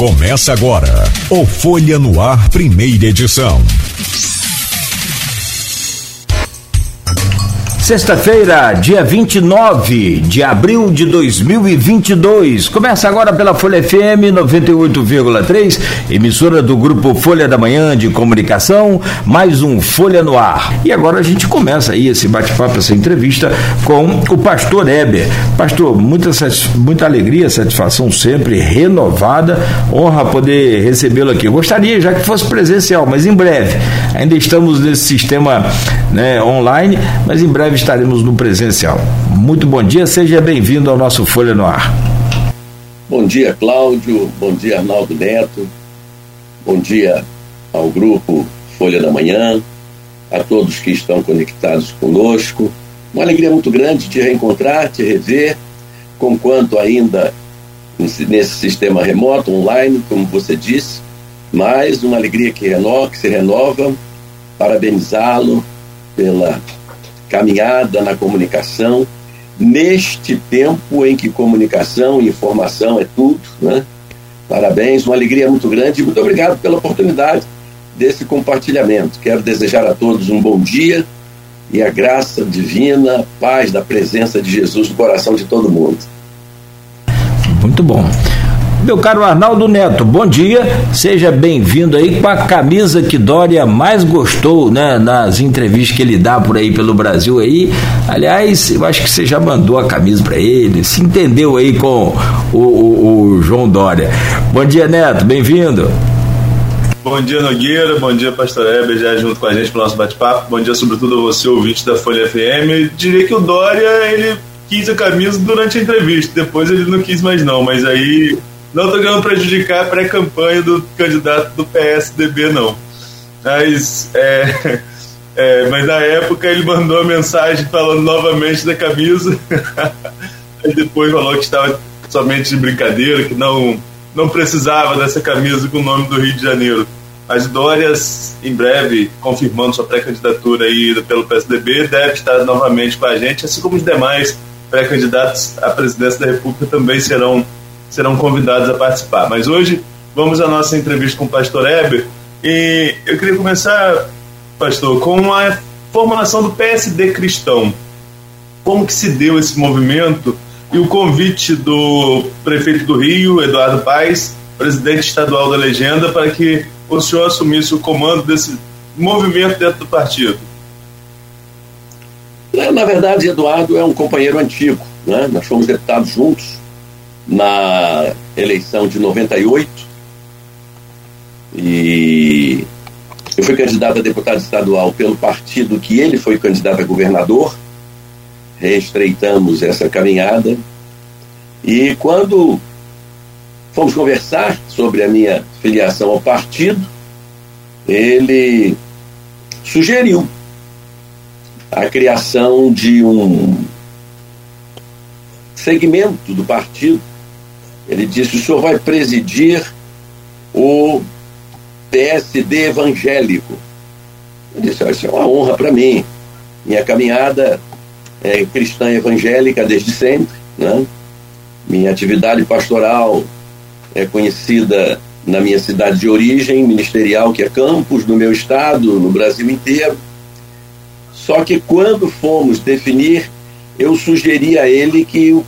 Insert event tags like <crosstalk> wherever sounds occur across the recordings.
Começa agora o Folha no Ar, primeira edição. Sexta-feira, dia 29 de abril de 2022. Começa agora pela Folha FM 98,3, emissora do grupo Folha da Manhã de Comunicação, mais um Folha no Ar. E agora a gente começa aí esse bate-papo, essa entrevista com o pastor Eber. Pastor, muita, muita alegria, satisfação sempre renovada, honra poder recebê-lo aqui. Eu gostaria já que fosse presencial, mas em breve. Ainda estamos nesse sistema né, online, mas em breve estaremos no presencial. Muito bom dia, seja bem-vindo ao nosso Folha no Ar. Bom dia, Cláudio. Bom dia, Arnaldo Neto. Bom dia ao grupo Folha da Manhã, a todos que estão conectados conosco. Uma alegria muito grande te reencontrar, te rever, com quanto ainda nesse sistema remoto, online, como você disse, mas uma alegria que renova, que se renova. Parabenizá-lo pela caminhada na comunicação, neste tempo em que comunicação e informação é tudo, né? Parabéns, uma alegria muito grande e muito obrigado pela oportunidade desse compartilhamento. Quero desejar a todos um bom dia e a graça divina, paz da presença de Jesus no coração de todo mundo. Muito bom. Meu caro Arnaldo Neto, bom dia. Seja bem-vindo aí com a camisa que Dória mais gostou, né, nas entrevistas que ele dá por aí pelo Brasil aí. Aliás, eu acho que você já mandou a camisa para ele, se entendeu aí com o, o, o João Dória. Bom dia, Neto, bem-vindo. Bom dia, Nogueira. Bom dia, Pastor Heber, já junto com a gente para o nosso bate-papo. Bom dia, sobretudo, a você, ouvinte da Folha FM. Eu diria que o Dória, ele quis a camisa durante a entrevista, depois ele não quis mais não, mas aí não estou querendo prejudicar a pré-campanha do candidato do PSDB, não. Mas, é, <laughs> é, mas na época ele mandou a mensagem falando novamente da camisa. <laughs> e depois falou que estava somente de brincadeira, que não, não precisava dessa camisa com o nome do Rio de Janeiro. Mas Dória, em breve, confirmando sua pré-candidatura aí pelo PSDB, deve estar novamente com a gente, assim como os demais pré-candidatos à presidência da República também serão serão convidados a participar. Mas hoje vamos à nossa entrevista com o pastor Heber e eu queria começar, pastor, com a formação do PSD cristão. Como que se deu esse movimento e o convite do prefeito do Rio, Eduardo Paes, presidente estadual da Legenda, para que o senhor assumisse o comando desse movimento dentro do partido? Na verdade, Eduardo é um companheiro antigo. Né? Nós fomos deputados juntos na eleição de 98 e eu fui candidato a deputado estadual pelo partido que ele foi candidato a governador. Reestreitamos essa caminhada e quando fomos conversar sobre a minha filiação ao partido, ele sugeriu a criação de um segmento do partido ele disse: o senhor vai presidir o PSD evangélico. Eu disse: isso é uma honra para mim. Minha caminhada é cristã evangélica desde sempre. Né? Minha atividade pastoral é conhecida na minha cidade de origem, ministerial, que é Campos, no meu estado, no Brasil inteiro. Só que quando fomos definir, eu sugeri a ele que o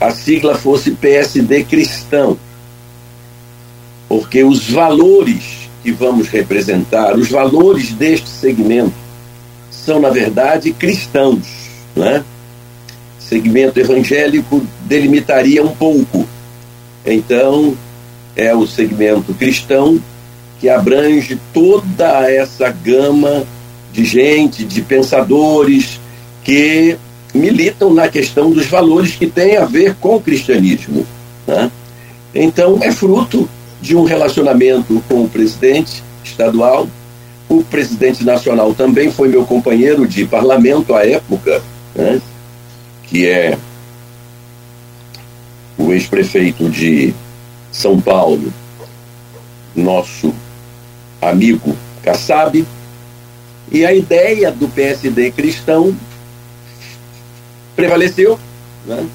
a sigla fosse PSD cristão. Porque os valores que vamos representar, os valores deste segmento, são, na verdade, cristãos. Né? Segmento evangélico delimitaria um pouco. Então, é o segmento cristão que abrange toda essa gama de gente, de pensadores que militam na questão dos valores que têm a ver com o cristianismo. Né? Então, é fruto de um relacionamento com o presidente estadual. O presidente nacional também foi meu companheiro de parlamento à época, né? que é o ex-prefeito de São Paulo, nosso amigo Kassab. E a ideia do PSD cristão prevaleceu. Né?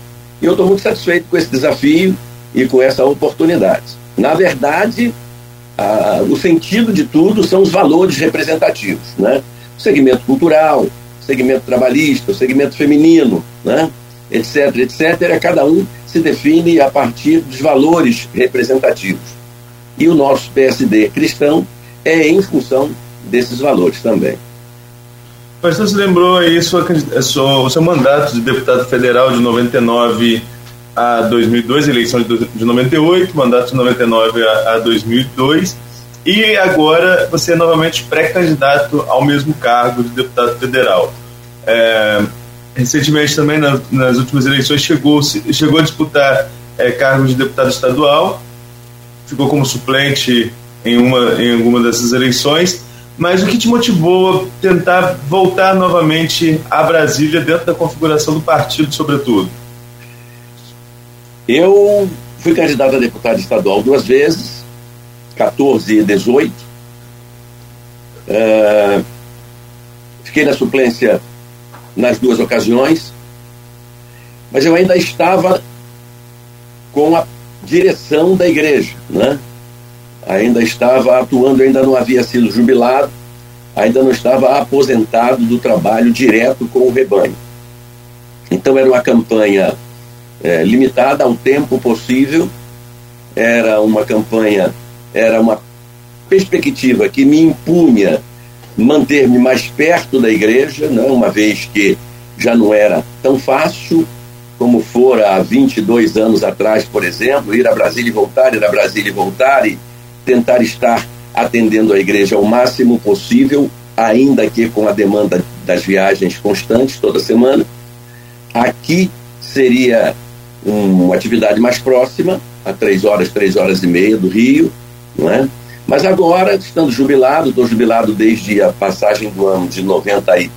E eu estou muito satisfeito com esse desafio e com essa oportunidade. Na verdade, a, o sentido de tudo são os valores representativos, né? O segmento cultural, segmento trabalhista, o segmento feminino, né? etc, etc. Cada um se define a partir dos valores representativos. E o nosso PSD cristão é em função desses valores também. Pastor, você lembrou aí sua, sua, o seu mandato de deputado federal de 99 a 2002, eleição de, de 98, mandato de 99 a, a 2002, e agora você é novamente pré-candidato ao mesmo cargo de deputado federal. É, recentemente também, na, nas últimas eleições, chegou, chegou a disputar é, cargo de deputado estadual, ficou como suplente em uma em alguma dessas eleições. Mas o que te motivou a tentar voltar novamente a Brasília dentro da configuração do partido, sobretudo? Eu fui candidato a deputado estadual duas vezes, 14 e 18. É, fiquei na suplência nas duas ocasiões, mas eu ainda estava com a direção da igreja, né? Ainda estava atuando, ainda não havia sido jubilado, ainda não estava aposentado do trabalho direto com o rebanho. Então era uma campanha é, limitada ao tempo possível, era uma campanha, era uma perspectiva que me impunha manter-me mais perto da igreja, né, uma vez que já não era tão fácil como fora há 22 anos atrás, por exemplo, ir a Brasília e voltar, ir a Brasília e voltar e tentar estar atendendo a igreja ao máximo possível, ainda que com a demanda das viagens constantes toda semana. Aqui seria uma atividade mais próxima, a três horas, três horas e meia do Rio, não é? Mas agora, estando jubilado, estou jubilado desde a passagem do ano de 90 e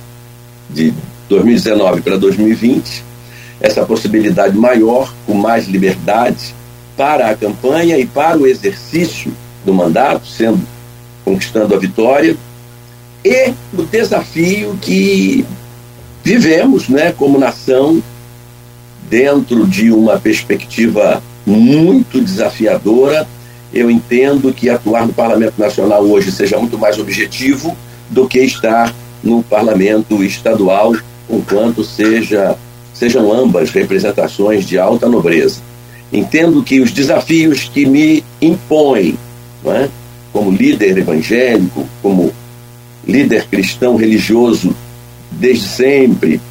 de 2019 para 2020, essa possibilidade maior, com mais liberdade para a campanha e para o exercício do mandato, sendo conquistando a vitória, e o desafio que vivemos, né, como nação, dentro de uma perspectiva muito desafiadora. Eu entendo que atuar no Parlamento Nacional hoje seja muito mais objetivo do que estar no Parlamento Estadual, enquanto seja sejam ambas representações de alta nobreza. Entendo que os desafios que me impõem, é? como líder evangélico, como líder cristão religioso desde sempre,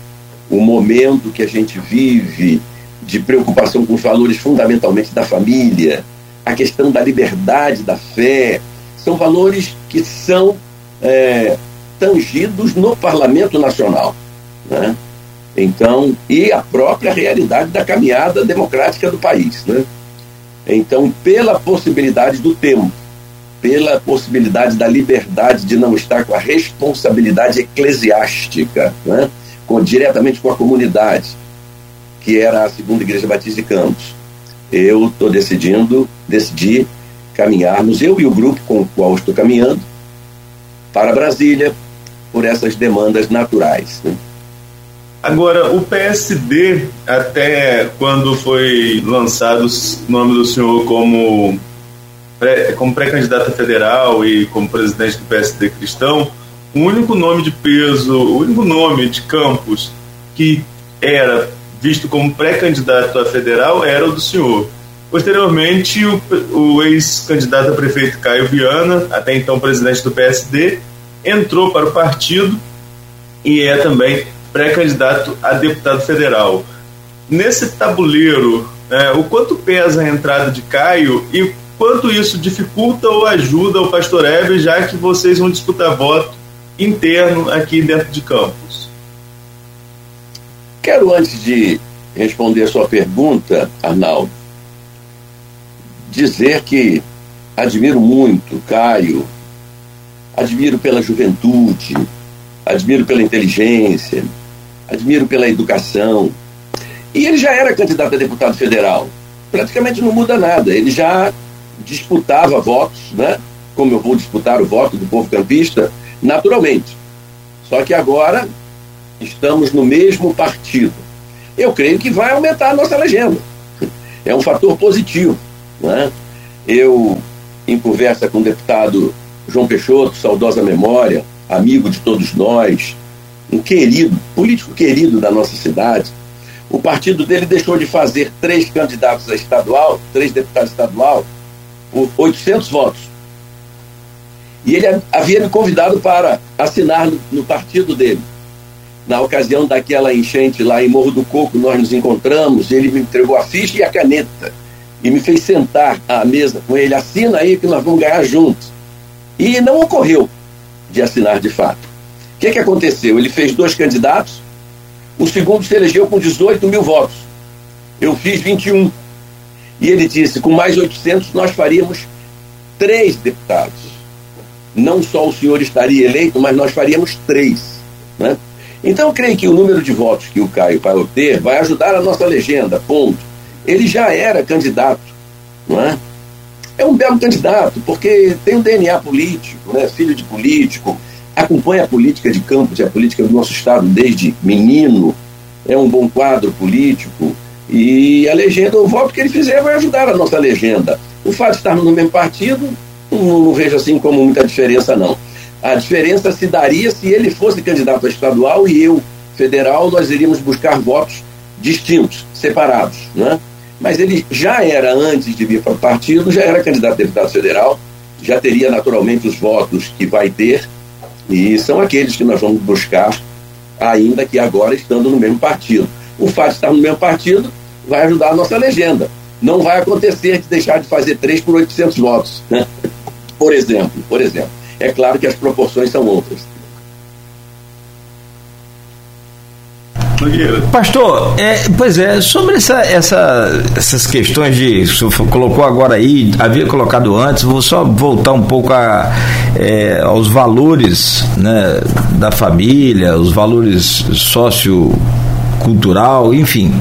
o momento que a gente vive de preocupação com os valores fundamentalmente da família, a questão da liberdade da fé, são valores que são é, tangidos no Parlamento Nacional. Né? Então, e a própria realidade da caminhada democrática do país. Né? Então, pela possibilidade do tempo, pela possibilidade da liberdade de não estar com a responsabilidade eclesiástica, né? com, diretamente com a comunidade, que era a Segunda Igreja Batista de Campos, eu estou decidindo, decidi caminharmos, eu e o grupo com o qual estou caminhando, para Brasília, por essas demandas naturais. Né? Agora, o PSD, até quando foi lançado o nome do senhor como, pré, como pré-candidato federal e como presidente do PSD cristão, o único nome de peso, o único nome de Campos que era visto como pré-candidato a federal era o do senhor. Posteriormente, o, o ex-candidato a prefeito Caio Viana, até então presidente do PSD, entrou para o partido e é também pré-candidato a deputado federal. Nesse tabuleiro, é, o quanto pesa a entrada de Caio e quanto isso dificulta ou ajuda o Pastor Hebe, já que vocês vão disputar voto interno aqui dentro de Campos? Quero, antes de responder a sua pergunta, Arnaldo, dizer que admiro muito Caio, admiro pela juventude, admiro pela inteligência, admiro pela educação. E ele já era candidato a deputado federal. Praticamente não muda nada. Ele já disputava votos, né? Como eu vou disputar o voto do povo campista, naturalmente. Só que agora estamos no mesmo partido. Eu creio que vai aumentar a nossa legenda. É um fator positivo. Né? eu, em conversa com o deputado João Peixoto, saudosa memória, amigo de todos nós, um querido, político querido da nossa cidade, o partido dele deixou de fazer três candidatos a estadual, três deputados estadual, 800 votos. E ele havia me convidado para assinar no, partido dele. Na ocasião daquela enchente lá em Morro do Coco, nós nos encontramos, ele me entregou a ficha e a caneta e me fez sentar à mesa com ele. Assina aí que nós vamos ganhar juntos. E não ocorreu de assinar de fato. O que, que aconteceu? Ele fez dois candidatos, o segundo se elegeu com 18 mil votos. Eu fiz 21. E ele disse: com mais 800 nós faríamos três deputados. Não só o senhor estaria eleito, mas nós faríamos três. Né? Então eu creio que o número de votos que o Caio vai obter vai ajudar a nossa legenda, ponto. Ele já era candidato, não é? É um belo candidato, porque tem um DNA político, né? filho de político, acompanha a política de campos e a política do nosso Estado desde menino, é um bom quadro político, e a legenda, o voto que ele fizer vai ajudar a nossa legenda. O fato de estarmos no mesmo partido, não, não vejo assim como muita diferença, não. A diferença se daria se ele fosse candidato a estadual e eu, federal, nós iríamos buscar votos distintos, separados, né? Mas ele já era, antes de vir para o partido, já era candidato a deputado federal, já teria naturalmente os votos que vai ter, e são aqueles que nós vamos buscar, ainda que agora estando no mesmo partido. O fato de estar no mesmo partido vai ajudar a nossa legenda. Não vai acontecer de deixar de fazer 3 por 800 votos, né? por exemplo, por exemplo. É claro que as proporções são outras. Pastor, é, pois é, sobre essa, essa, essas questões de. O senhor colocou agora aí, havia colocado antes, vou só voltar um pouco a, é, aos valores né, da família, os valores sociocultural, enfim.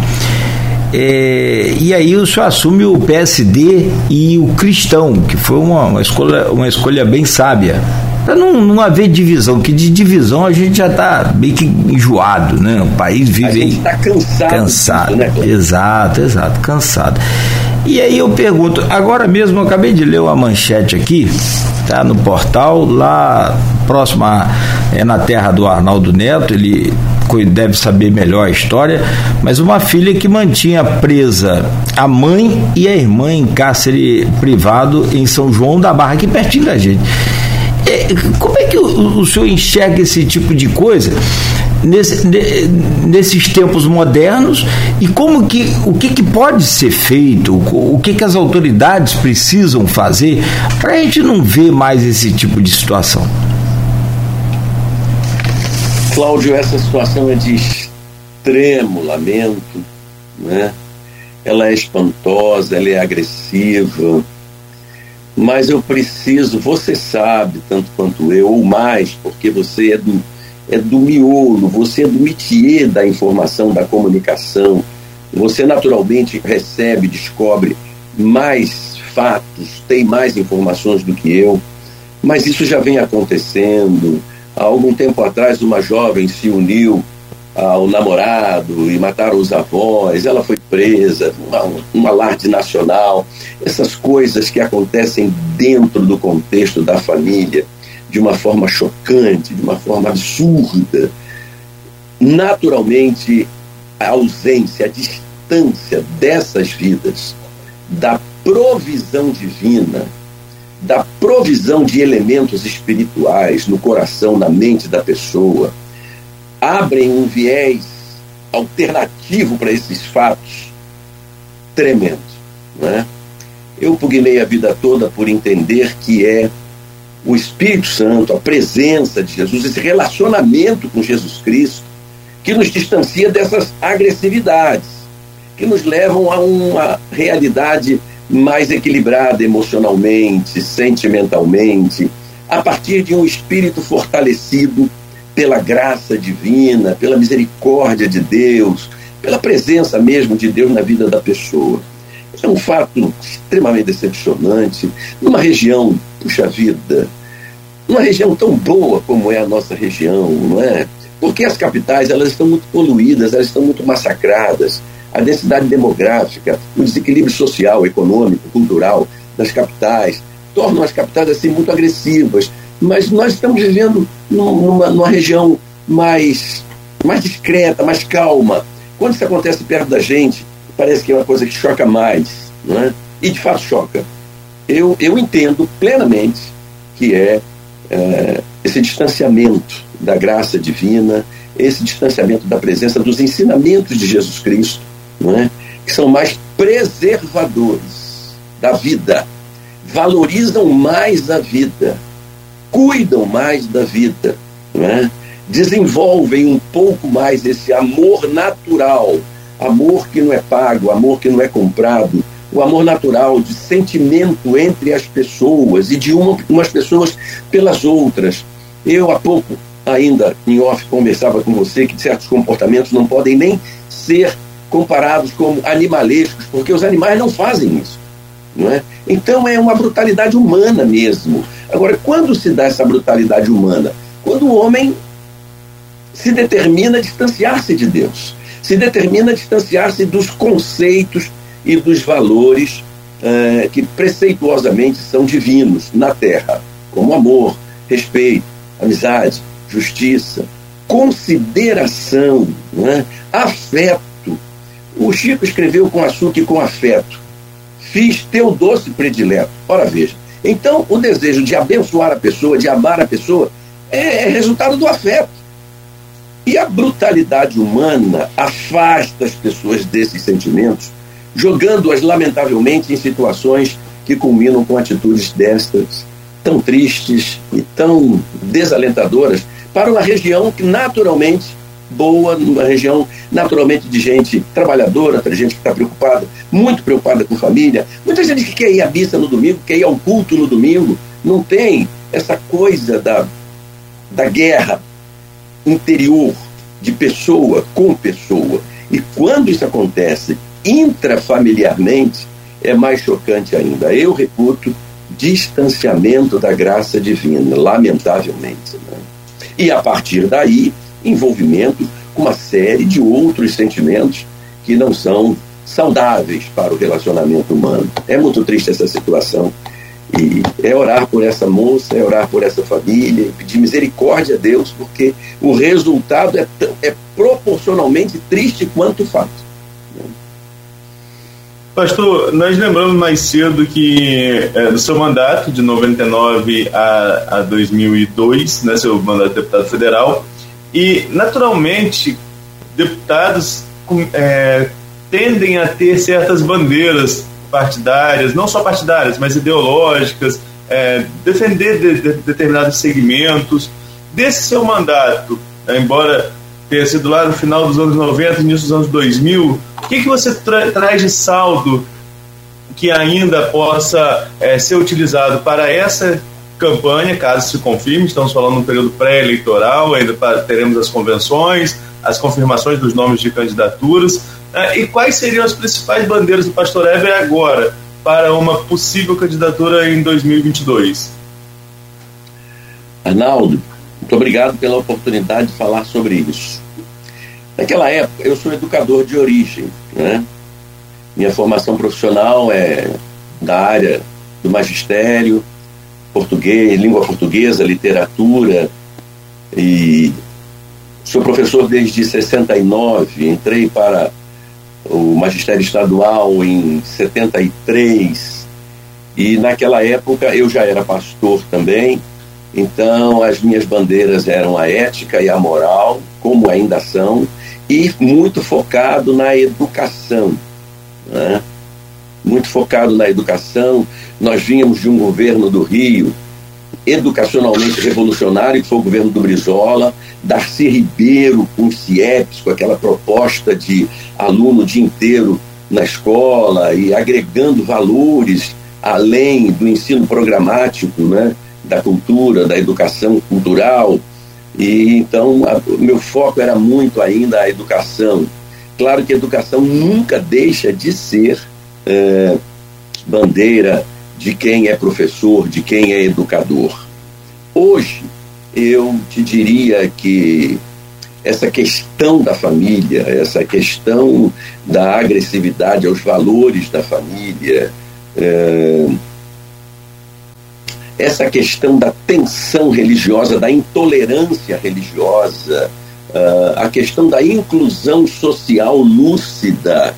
É, e aí o senhor assume o PSD e o cristão, que foi uma, uma, escolha, uma escolha bem sábia para não, não haver divisão, que de divisão a gente já está meio que enjoado, né? O país vive. A gente está cansado. Cansado. Disso, né, exato, exato, cansado. E aí eu pergunto, agora mesmo eu acabei de ler uma manchete aqui, tá no portal, lá próximo a, é na terra do Arnaldo Neto, ele deve saber melhor a história, mas uma filha que mantinha presa a mãe e a irmã em cárcere privado em São João da Barra, aqui pertinho da gente. É, como é que o, o senhor enxerga esse tipo de coisa? Nesse, nesses tempos modernos e como que o que, que pode ser feito, o que, que as autoridades precisam fazer para a gente não ver mais esse tipo de situação. Cláudio, essa situação é de extremo lamento, né? Ela é espantosa, ela é agressiva mas eu preciso, você sabe, tanto quanto eu, ou mais, porque você é do, é do miolo, você é do métier da informação, da comunicação, você naturalmente recebe, descobre mais fatos, tem mais informações do que eu, mas isso já vem acontecendo. Há algum tempo atrás, uma jovem se uniu ao namorado e mataram os avós, ela foi presa, uma, um alarde nacional, essas coisas que acontecem dentro do contexto da família, de uma forma chocante, de uma forma absurda. Naturalmente, a ausência, a distância dessas vidas, da provisão divina, da provisão de elementos espirituais no coração, na mente da pessoa, abrem um viés alternativo para esses fatos tremendo. Né? Eu pugnei a vida toda por entender que é o Espírito Santo, a presença de Jesus, esse relacionamento com Jesus Cristo, que nos distancia dessas agressividades, que nos levam a uma realidade mais equilibrada emocionalmente, sentimentalmente, a partir de um espírito fortalecido pela graça divina, pela misericórdia de Deus, pela presença mesmo de Deus na vida da pessoa. É um fato extremamente decepcionante. Numa região, puxa vida, numa região tão boa como é a nossa região, não é? Porque as capitais elas estão muito poluídas, elas estão muito massacradas. A densidade demográfica, o desequilíbrio social, econômico, cultural das capitais, tornam as capitais assim muito agressivas. Mas nós estamos vivendo numa, numa região mais, mais discreta, mais calma. Quando isso acontece perto da gente, parece que é uma coisa que choca mais, não é? E de fato choca. Eu, eu entendo plenamente que é, é esse distanciamento da graça divina, esse distanciamento da presença dos ensinamentos de Jesus Cristo, não é? que são mais preservadores da vida, valorizam mais a vida, cuidam mais da vida, não é? desenvolvem um pouco mais esse amor natural, amor que não é pago, amor que não é comprado, o amor natural de sentimento entre as pessoas e de uma, umas pessoas pelas outras. Eu há pouco ainda em off conversava com você que certos comportamentos não podem nem ser comparados como animalescos, porque os animais não fazem isso. Não é? Então é uma brutalidade humana mesmo. Agora, quando se dá essa brutalidade humana? Quando o homem se determina a distanciar-se de Deus, se determina a distanciar-se dos conceitos e dos valores eh, que preceituosamente são divinos na terra, como amor, respeito, amizade, justiça, consideração, né? afeto. O Chico escreveu com açúcar e com afeto. Fiz teu doce predileto. Ora, veja. Então, o desejo de abençoar a pessoa, de amar a pessoa, é, é resultado do afeto. E a brutalidade humana afasta as pessoas desses sentimentos, jogando-as, lamentavelmente, em situações que culminam com atitudes destas, tão tristes e tão desalentadoras, para uma região que naturalmente boa, uma região naturalmente de gente trabalhadora, de gente que está preocupada, muito preocupada com família, muita gente que quer ir à missa no domingo, quer ir ao culto no domingo, não tem essa coisa da, da guerra interior de pessoa com pessoa. E quando isso acontece intrafamiliarmente, é mais chocante ainda. Eu reputo distanciamento da graça divina, lamentavelmente. Né? E a partir daí, envolvimento com uma série de outros sentimentos que não são saudáveis para o relacionamento humano. É muito triste essa situação. E é orar por essa moça, é orar por essa família, pedir misericórdia a Deus, porque o resultado é, é proporcionalmente triste quanto o fato. Pastor, nós lembramos mais cedo que é, do seu mandato, de 99 a, a 2002, né, seu mandato de deputado federal, e naturalmente deputados é, tendem a ter certas bandeiras partidárias, não só partidárias, mas ideológicas, é, defender de, de determinados segmentos. Desse seu mandato, né, embora tenha sido lá no final dos anos 90, início dos anos 2000, o que, que você tra traz de saldo que ainda possa é, ser utilizado para essa campanha, caso se confirme? Estamos falando um período pré-eleitoral, ainda teremos as convenções, as confirmações dos nomes de candidaturas. É, e quais seriam as principais bandeiras do Pastor Ever agora para uma possível candidatura em 2022? Arnaldo, muito obrigado pela oportunidade de falar sobre isso. Naquela época, eu sou educador de origem, né? Minha formação profissional é da área do magistério, português, língua portuguesa, literatura e sou professor desde 69, entrei para o magistério estadual em 73 e naquela época eu já era pastor também, então as minhas bandeiras eram a ética e a moral, como ainda são, e muito focado na educação. Né? Muito focado na educação. Nós vínhamos de um governo do Rio educacionalmente revolucionário, que foi o governo do Brizola, Darcy Ribeiro com os CIEPs, com aquela proposta de aluno o dia inteiro na escola e agregando valores além do ensino programático, né, da cultura, da educação cultural, e então o meu foco era muito ainda a educação. Claro que a educação nunca deixa de ser é, bandeira de quem é professor, de quem é educador. Hoje, eu te diria que essa questão da família, essa questão da agressividade aos valores da família, é, essa questão da tensão religiosa, da intolerância religiosa, uh, a questão da inclusão social lúcida.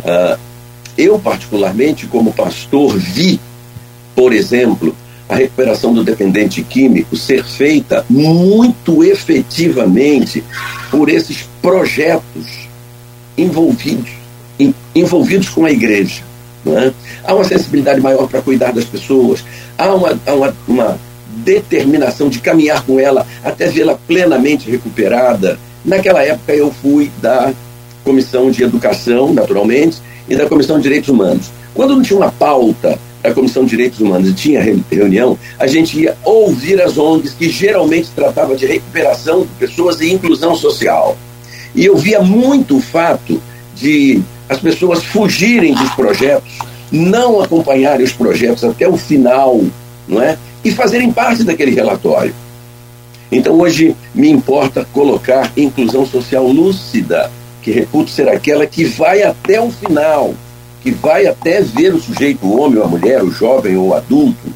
Uh, eu, particularmente, como pastor, vi, por exemplo, a recuperação do dependente químico ser feita muito efetivamente por esses projetos envolvidos, envolvidos com a igreja. É? Há uma sensibilidade maior para cuidar das pessoas, há uma, há uma, uma determinação de caminhar com ela até vê-la plenamente recuperada. Naquela época eu fui da Comissão de Educação, naturalmente, e da Comissão de Direitos Humanos. Quando não tinha uma pauta da Comissão de Direitos Humanos e tinha reunião, a gente ia ouvir as ONGs que geralmente tratava de recuperação de pessoas e inclusão social. E eu via muito o fato de as pessoas fugirem dos projetos, não acompanharem os projetos até o final, não é? E fazerem parte daquele relatório. Então hoje me importa colocar inclusão social lúcida, que reputo ser aquela que vai até o final, que vai até ver o sujeito, o homem ou a mulher, o jovem ou o adulto,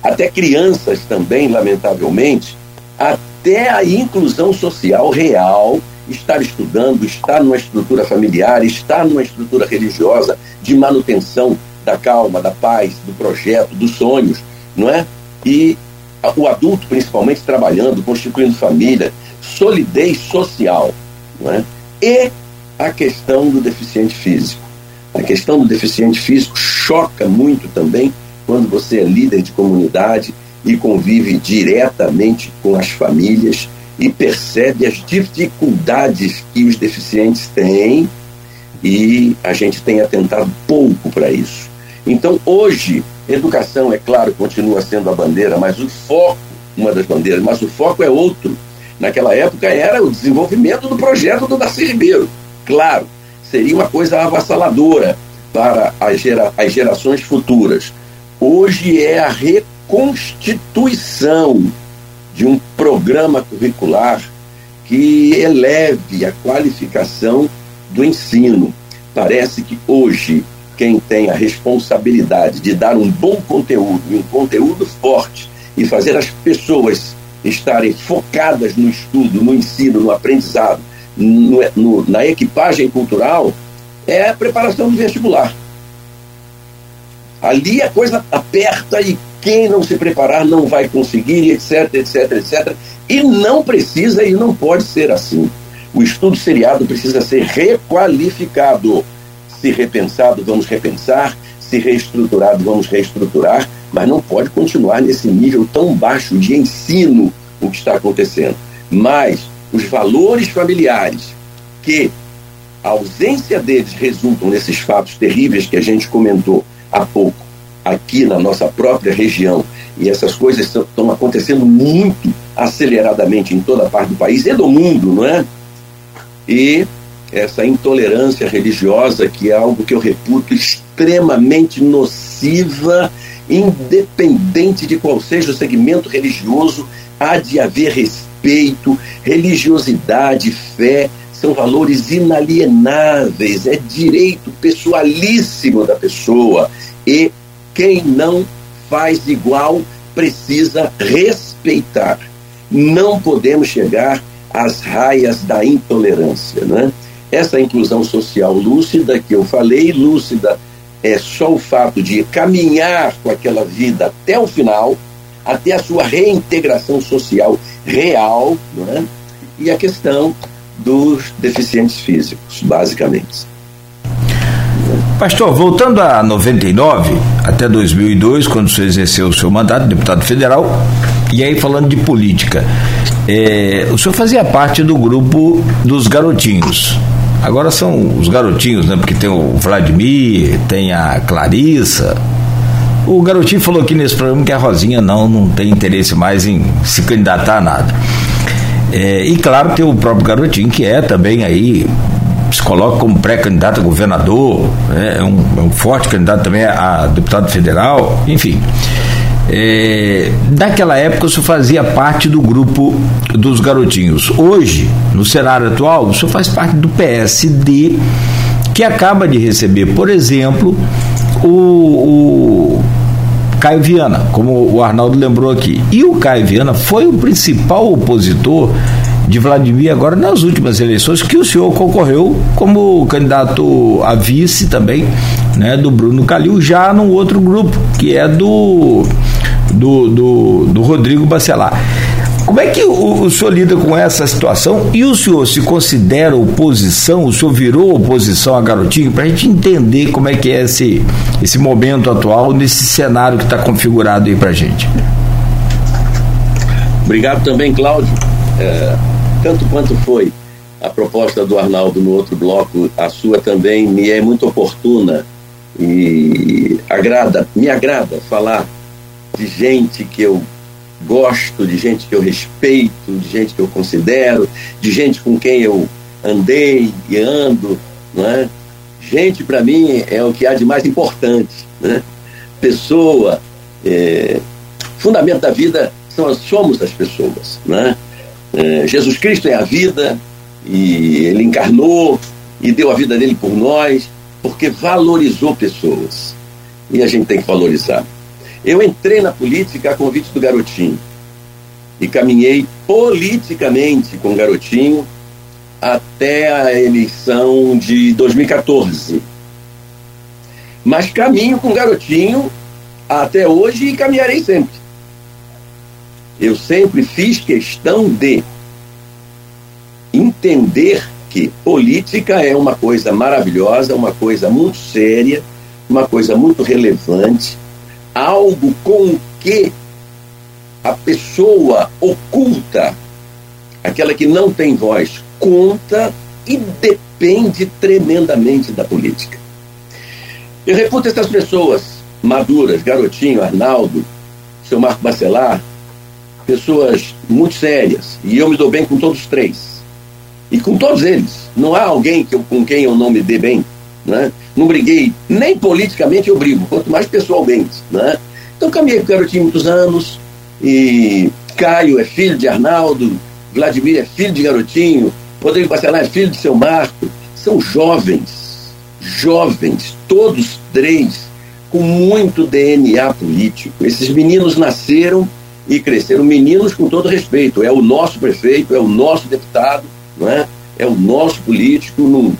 até crianças também, lamentavelmente, até a inclusão social real, estar estudando, estar numa estrutura familiar, estar numa estrutura religiosa de manutenção da calma, da paz, do projeto, dos sonhos, não é? E o adulto, principalmente, trabalhando, constituindo família, solidez social, não é? E a questão do deficiente físico. A questão do deficiente físico choca muito também quando você é líder de comunidade e convive diretamente com as famílias e percebe as dificuldades que os deficientes têm e a gente tem atentado pouco para isso. Então, hoje, educação, é claro, continua sendo a bandeira, mas o foco, uma das bandeiras, mas o foco é outro. Naquela época era o desenvolvimento do projeto do Darcy Ribeiro. Claro, seria uma coisa avassaladora para as, gera, as gerações futuras. Hoje é a reconstituição de um programa curricular que eleve a qualificação do ensino. Parece que hoje quem tem a responsabilidade de dar um bom conteúdo, um conteúdo forte e fazer as pessoas estarem focadas no estudo, no ensino, no aprendizado, no, no, na equipagem cultural, é a preparação do vestibular. Ali a coisa aperta e quem não se preparar não vai conseguir, etc, etc, etc. E não precisa e não pode ser assim. O estudo seriado precisa ser requalificado. Se repensado, vamos repensar. Se reestruturado, vamos reestruturar. Mas não pode continuar nesse nível tão baixo de ensino o que está acontecendo. Mas os valores familiares que a ausência deles resultam nesses fatos terríveis que a gente comentou há pouco aqui na nossa própria região e essas coisas estão acontecendo muito aceleradamente em toda parte do país e do mundo, não é? E essa intolerância religiosa que é algo que eu reputo extremamente nociva, independente de qual seja o segmento religioso, há de haver respeito, religiosidade, fé, são valores inalienáveis, é direito pessoalíssimo da pessoa e quem não faz igual precisa respeitar. Não podemos chegar às raias da intolerância, né? Essa inclusão social lúcida que eu falei, lúcida é só o fato de caminhar com aquela vida até o final, até a sua reintegração social real, né? e a questão dos deficientes físicos, basicamente. Pastor, voltando a 99 até 2002, quando você exerceu o seu mandato, deputado federal, e aí falando de política, é, o senhor fazia parte do grupo dos garotinhos. Agora são os garotinhos, né? Porque tem o Vladimir, tem a Clarissa. O garotinho falou aqui nesse programa que a Rosinha não, não tem interesse mais em se candidatar a nada. É, e claro, tem o próprio garotinho, que é também aí, se coloca como pré-candidato a governador, né, é, um, é um forte candidato também a deputado federal, enfim. É, daquela época o senhor fazia parte do grupo dos garotinhos. Hoje, no cenário atual, o senhor faz parte do PSD, que acaba de receber, por exemplo, o, o Caio Viana, como o Arnaldo lembrou aqui. E o Caio Viana foi o principal opositor de Vladimir agora nas últimas eleições que o senhor concorreu como candidato a vice também, né, do Bruno Calil, já num outro grupo, que é do do, do, do Rodrigo Bacelar. Como é que o, o, senhor lida com essa situação e o senhor se considera oposição? O senhor virou oposição a Garotinho para a gente entender como é que é esse, esse momento atual nesse cenário que está configurado aí para a gente. Obrigado também, Cláudio. É, tanto quanto foi a proposta do Arnaldo no outro bloco, a sua também me é muito oportuna e agrada, me agrada falar de gente que eu gosto, de gente que eu respeito, de gente que eu considero, de gente com quem eu andei e ando, não é? Gente, para mim, é o que há de mais importante, né? Pessoa, é, fundamento da vida são, somos as pessoas, né? É, Jesus Cristo é a vida e ele encarnou e deu a vida dele por nós porque valorizou pessoas e a gente tem que valorizar. Eu entrei na política a convite do Garotinho e caminhei politicamente com o Garotinho até a eleição de 2014. Mas caminho com o Garotinho até hoje e caminharei sempre. Eu sempre fiz questão de entender que política é uma coisa maravilhosa, uma coisa muito séria, uma coisa muito relevante algo com que a pessoa oculta, aquela que não tem voz, conta e depende tremendamente da política. Eu reputo essas pessoas maduras, Garotinho, Arnaldo, seu Marco Bacelar, pessoas muito sérias, e eu me dou bem com todos os três. E com todos eles. Não há alguém que eu, com quem eu não me dê bem. Né? Não briguei, nem politicamente eu brigo, quanto mais pessoalmente. Né? Então caminhei com o garotinho muitos anos, e Caio é filho de Arnaldo, Vladimir é filho de garotinho, Rodrigo Bacelar é filho de seu Marco. São jovens, jovens, todos três, com muito DNA político. Esses meninos nasceram e cresceram, meninos com todo respeito. É o nosso prefeito, é o nosso deputado, é? é o nosso político, não,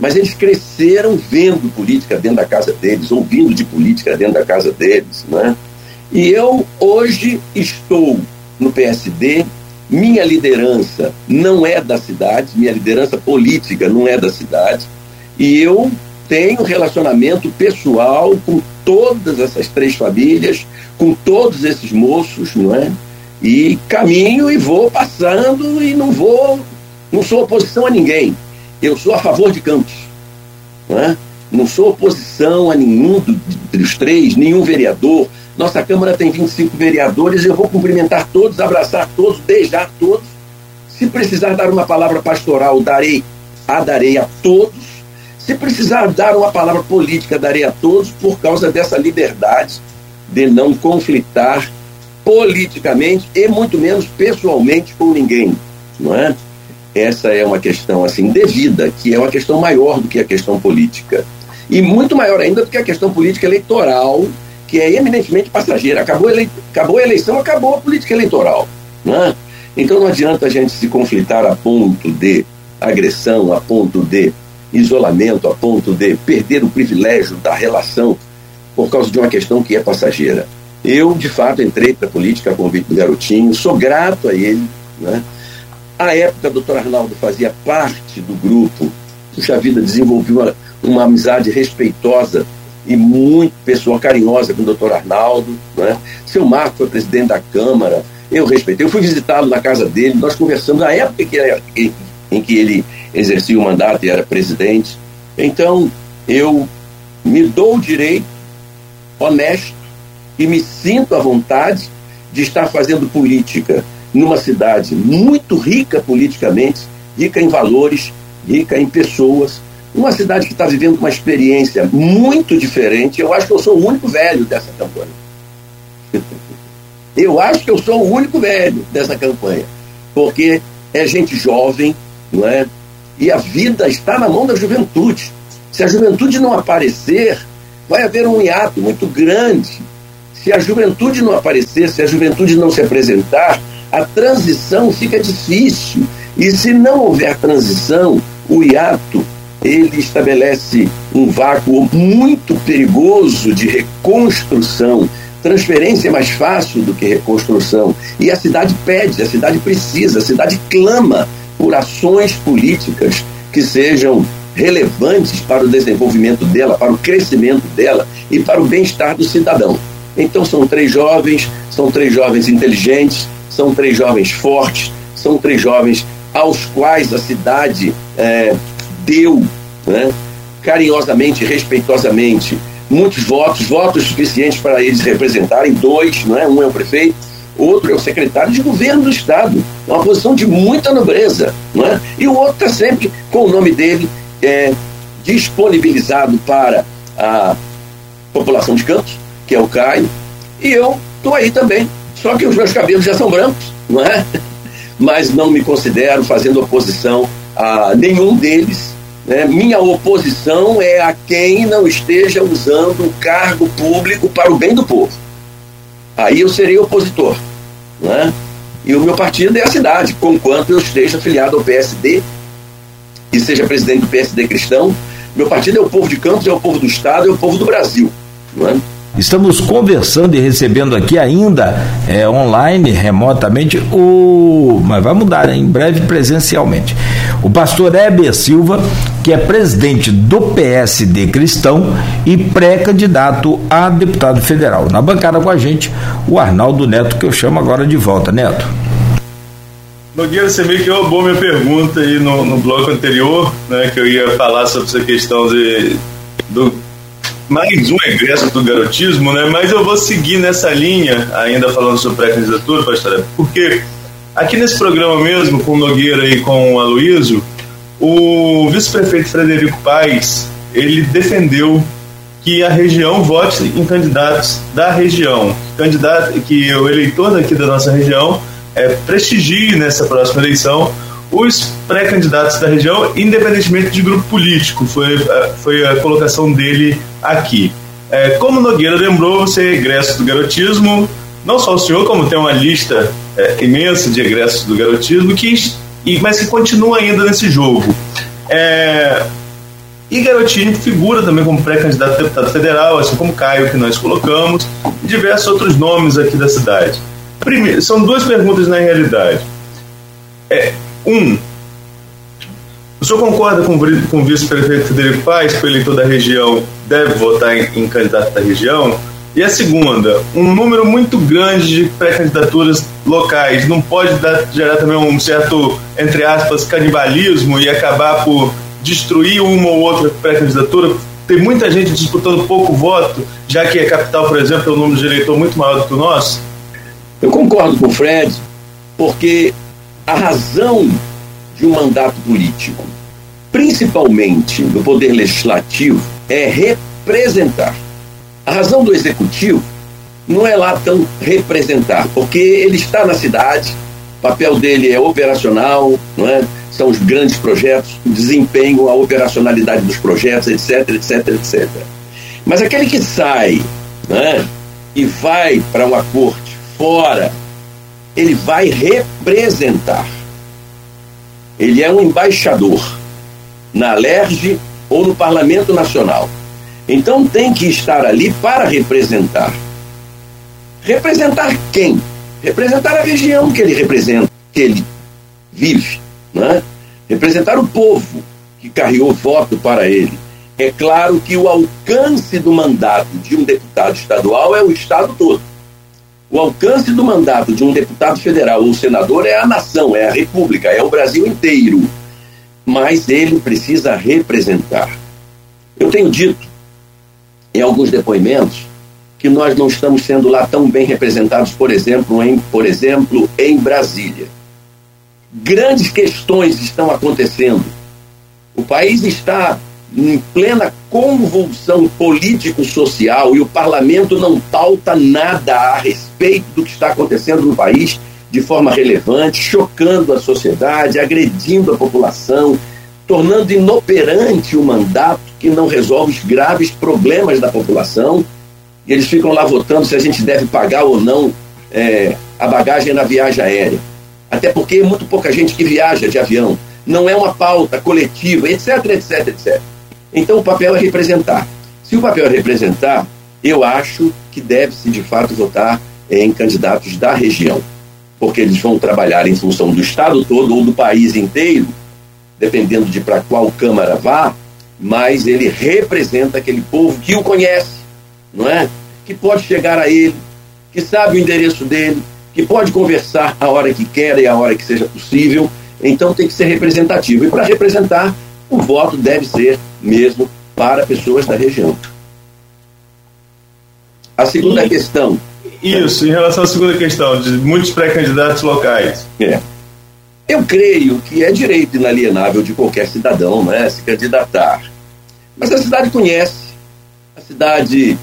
mas eles cresceram vendo política dentro da casa deles, ouvindo de política dentro da casa deles. Né? E eu hoje estou no PSD, minha liderança não é da cidade, minha liderança política não é da cidade, e eu tenho relacionamento pessoal com todas essas três famílias, com todos esses moços, não é? E caminho e vou passando e não vou, não sou oposição a ninguém. Eu sou a favor de Campos. Não, é? não sou oposição a nenhum dos três, nenhum vereador. Nossa Câmara tem 25 vereadores, eu vou cumprimentar todos, abraçar todos, beijar todos. Se precisar dar uma palavra pastoral, darei, a darei a todos. Se precisar dar uma palavra política, darei a todos, por causa dessa liberdade de não conflitar politicamente e muito menos pessoalmente com ninguém, não é? Essa é uma questão assim devida, que é uma questão maior do que a questão política. E muito maior ainda do que a questão política eleitoral, que é eminentemente passageira. Acabou a, ele... acabou a eleição, acabou a política eleitoral. Né? Então não adianta a gente se conflitar a ponto de agressão, a ponto de isolamento, a ponto de perder o privilégio da relação por causa de uma questão que é passageira. Eu, de fato, entrei para a política a convite do garotinho, sou grato a ele, né? À época, o doutor Arnaldo fazia parte do grupo. Puxa vida, desenvolvi uma, uma amizade respeitosa e muito pessoal, carinhosa com o doutor Arnaldo. Né? Seu Marco foi presidente da Câmara, eu respeitei. Eu fui visitá-lo na casa dele, nós conversamos na época que era, em, em que ele exercia o mandato e era presidente. Então, eu me dou o direito, honesto, e me sinto à vontade de estar fazendo política numa cidade muito rica politicamente, rica em valores, rica em pessoas, uma cidade que está vivendo uma experiência muito diferente. Eu acho que eu sou o único velho dessa campanha. Eu acho que eu sou o único velho dessa campanha, porque é gente jovem, não é? E a vida está na mão da juventude. Se a juventude não aparecer, vai haver um hiato muito grande Se a juventude não aparecer, se a juventude não se apresentar, a transição fica difícil. E se não houver transição, o hiato ele estabelece um vácuo muito perigoso de reconstrução. Transferência é mais fácil do que reconstrução. E a cidade pede, a cidade precisa, a cidade clama por ações políticas que sejam relevantes para o desenvolvimento dela, para o crescimento dela e para o bem-estar do cidadão. Então são três jovens, são três jovens inteligentes, são três jovens fortes, são três jovens aos quais a cidade é, deu né, carinhosamente, respeitosamente, muitos votos, votos suficientes para eles representarem, dois, não é? um é o prefeito, outro é o secretário de governo do Estado, é uma posição de muita nobreza, não é? e o outro está sempre com o nome dele é, disponibilizado para a população de Campos, que é o Caio, e eu estou aí também, só que os meus cabelos já são brancos, não é? Mas não me considero fazendo oposição a nenhum deles. Né? Minha oposição é a quem não esteja usando o cargo público para o bem do povo. Aí eu serei opositor. Né? E o meu partido é a cidade, conquanto eu esteja afiliado ao PSD e seja presidente do PSD cristão. Meu partido é o povo de Campos, é o povo do Estado, é o povo do Brasil. Não é? Estamos conversando e recebendo aqui ainda é, online, remotamente, o. Mas vai mudar em breve presencialmente. O pastor Heber Silva, que é presidente do PSD Cristão e pré-candidato a deputado federal. Na bancada com a gente, o Arnaldo Neto, que eu chamo agora de volta. Neto. Nogueira, você meio que roubou minha pergunta aí no, no bloco anterior, né, que eu ia falar sobre essa questão de, do mais um egresso do garotismo, né? Mas eu vou seguir nessa linha, ainda falando sobre pré-candidatura, pastor, porque aqui nesse programa mesmo, com o Nogueira e com o Aloysio, o vice-prefeito Frederico Paes, ele defendeu que a região vote em candidatos da região, candidato que o eleitor daqui da nossa região é, prestigie nessa próxima eleição os pré-candidatos da região, independentemente de grupo político. Foi, foi a colocação dele aqui. É, como Nogueira lembrou, você é egresso do garotismo, não só o senhor, como tem uma lista é, imensa de egressos do garotismo, que, mas que continua ainda nesse jogo. É, e Garotinho figura também como pré-candidato a deputado federal, assim como Caio, que nós colocamos, e diversos outros nomes aqui da cidade. Primeiro, são duas perguntas na realidade. É, um, o senhor concorda com, com o vice-prefeito Federico Paes, que o eleitor da região deve votar em, em candidato da região? E a segunda, um número muito grande de pré-candidaturas locais não pode dar, gerar também um certo, entre aspas, canibalismo e acabar por destruir uma ou outra pré-candidatura? Tem muita gente disputando pouco voto, já que a capital, por exemplo, tem um número de eleitor muito maior do que o nosso? Eu concordo com o Fred, porque a razão de um mandato político, principalmente do poder legislativo, é representar. A razão do executivo não é lá tão representar, porque ele está na cidade, o papel dele é operacional, não é? são os grandes projetos, desempenho, a operacionalidade dos projetos, etc, etc, etc. Mas aquele que sai né, e vai para uma corte fora ele vai representar. Ele é um embaixador na LERJ ou no Parlamento Nacional. Então tem que estar ali para representar. Representar quem? Representar a região que ele representa, que ele vive, né? Representar o povo que carregou voto para ele. É claro que o alcance do mandato de um deputado estadual é o estado todo. O alcance do mandato de um deputado federal ou senador é a nação, é a república, é o Brasil inteiro. Mas ele precisa representar. Eu tenho dito em alguns depoimentos que nós não estamos sendo lá tão bem representados, por exemplo, em, por exemplo, em Brasília. Grandes questões estão acontecendo. O país está em plena convulsão político-social e o parlamento não pauta nada a respeito do que está acontecendo no país de forma relevante, chocando a sociedade, agredindo a população, tornando inoperante o mandato que não resolve os graves problemas da população, e eles ficam lá votando se a gente deve pagar ou não é, a bagagem na viagem aérea. Até porque é muito pouca gente que viaja de avião. Não é uma pauta coletiva, etc, etc, etc. Então o papel é representar. Se o papel é representar, eu acho que deve-se de fato votar em candidatos da região, porque eles vão trabalhar em função do estado todo ou do país inteiro, dependendo de para qual Câmara vá, mas ele representa aquele povo que o conhece, não é? Que pode chegar a ele, que sabe o endereço dele, que pode conversar a hora que quer e a hora que seja possível. Então tem que ser representativo. E para representar, o voto deve ser mesmo para pessoas da região. A segunda questão. Isso, em relação à segunda questão, de muitos pré-candidatos locais. É. Eu creio que é direito inalienável de qualquer cidadão né, se candidatar. Mas a cidade conhece, a cidade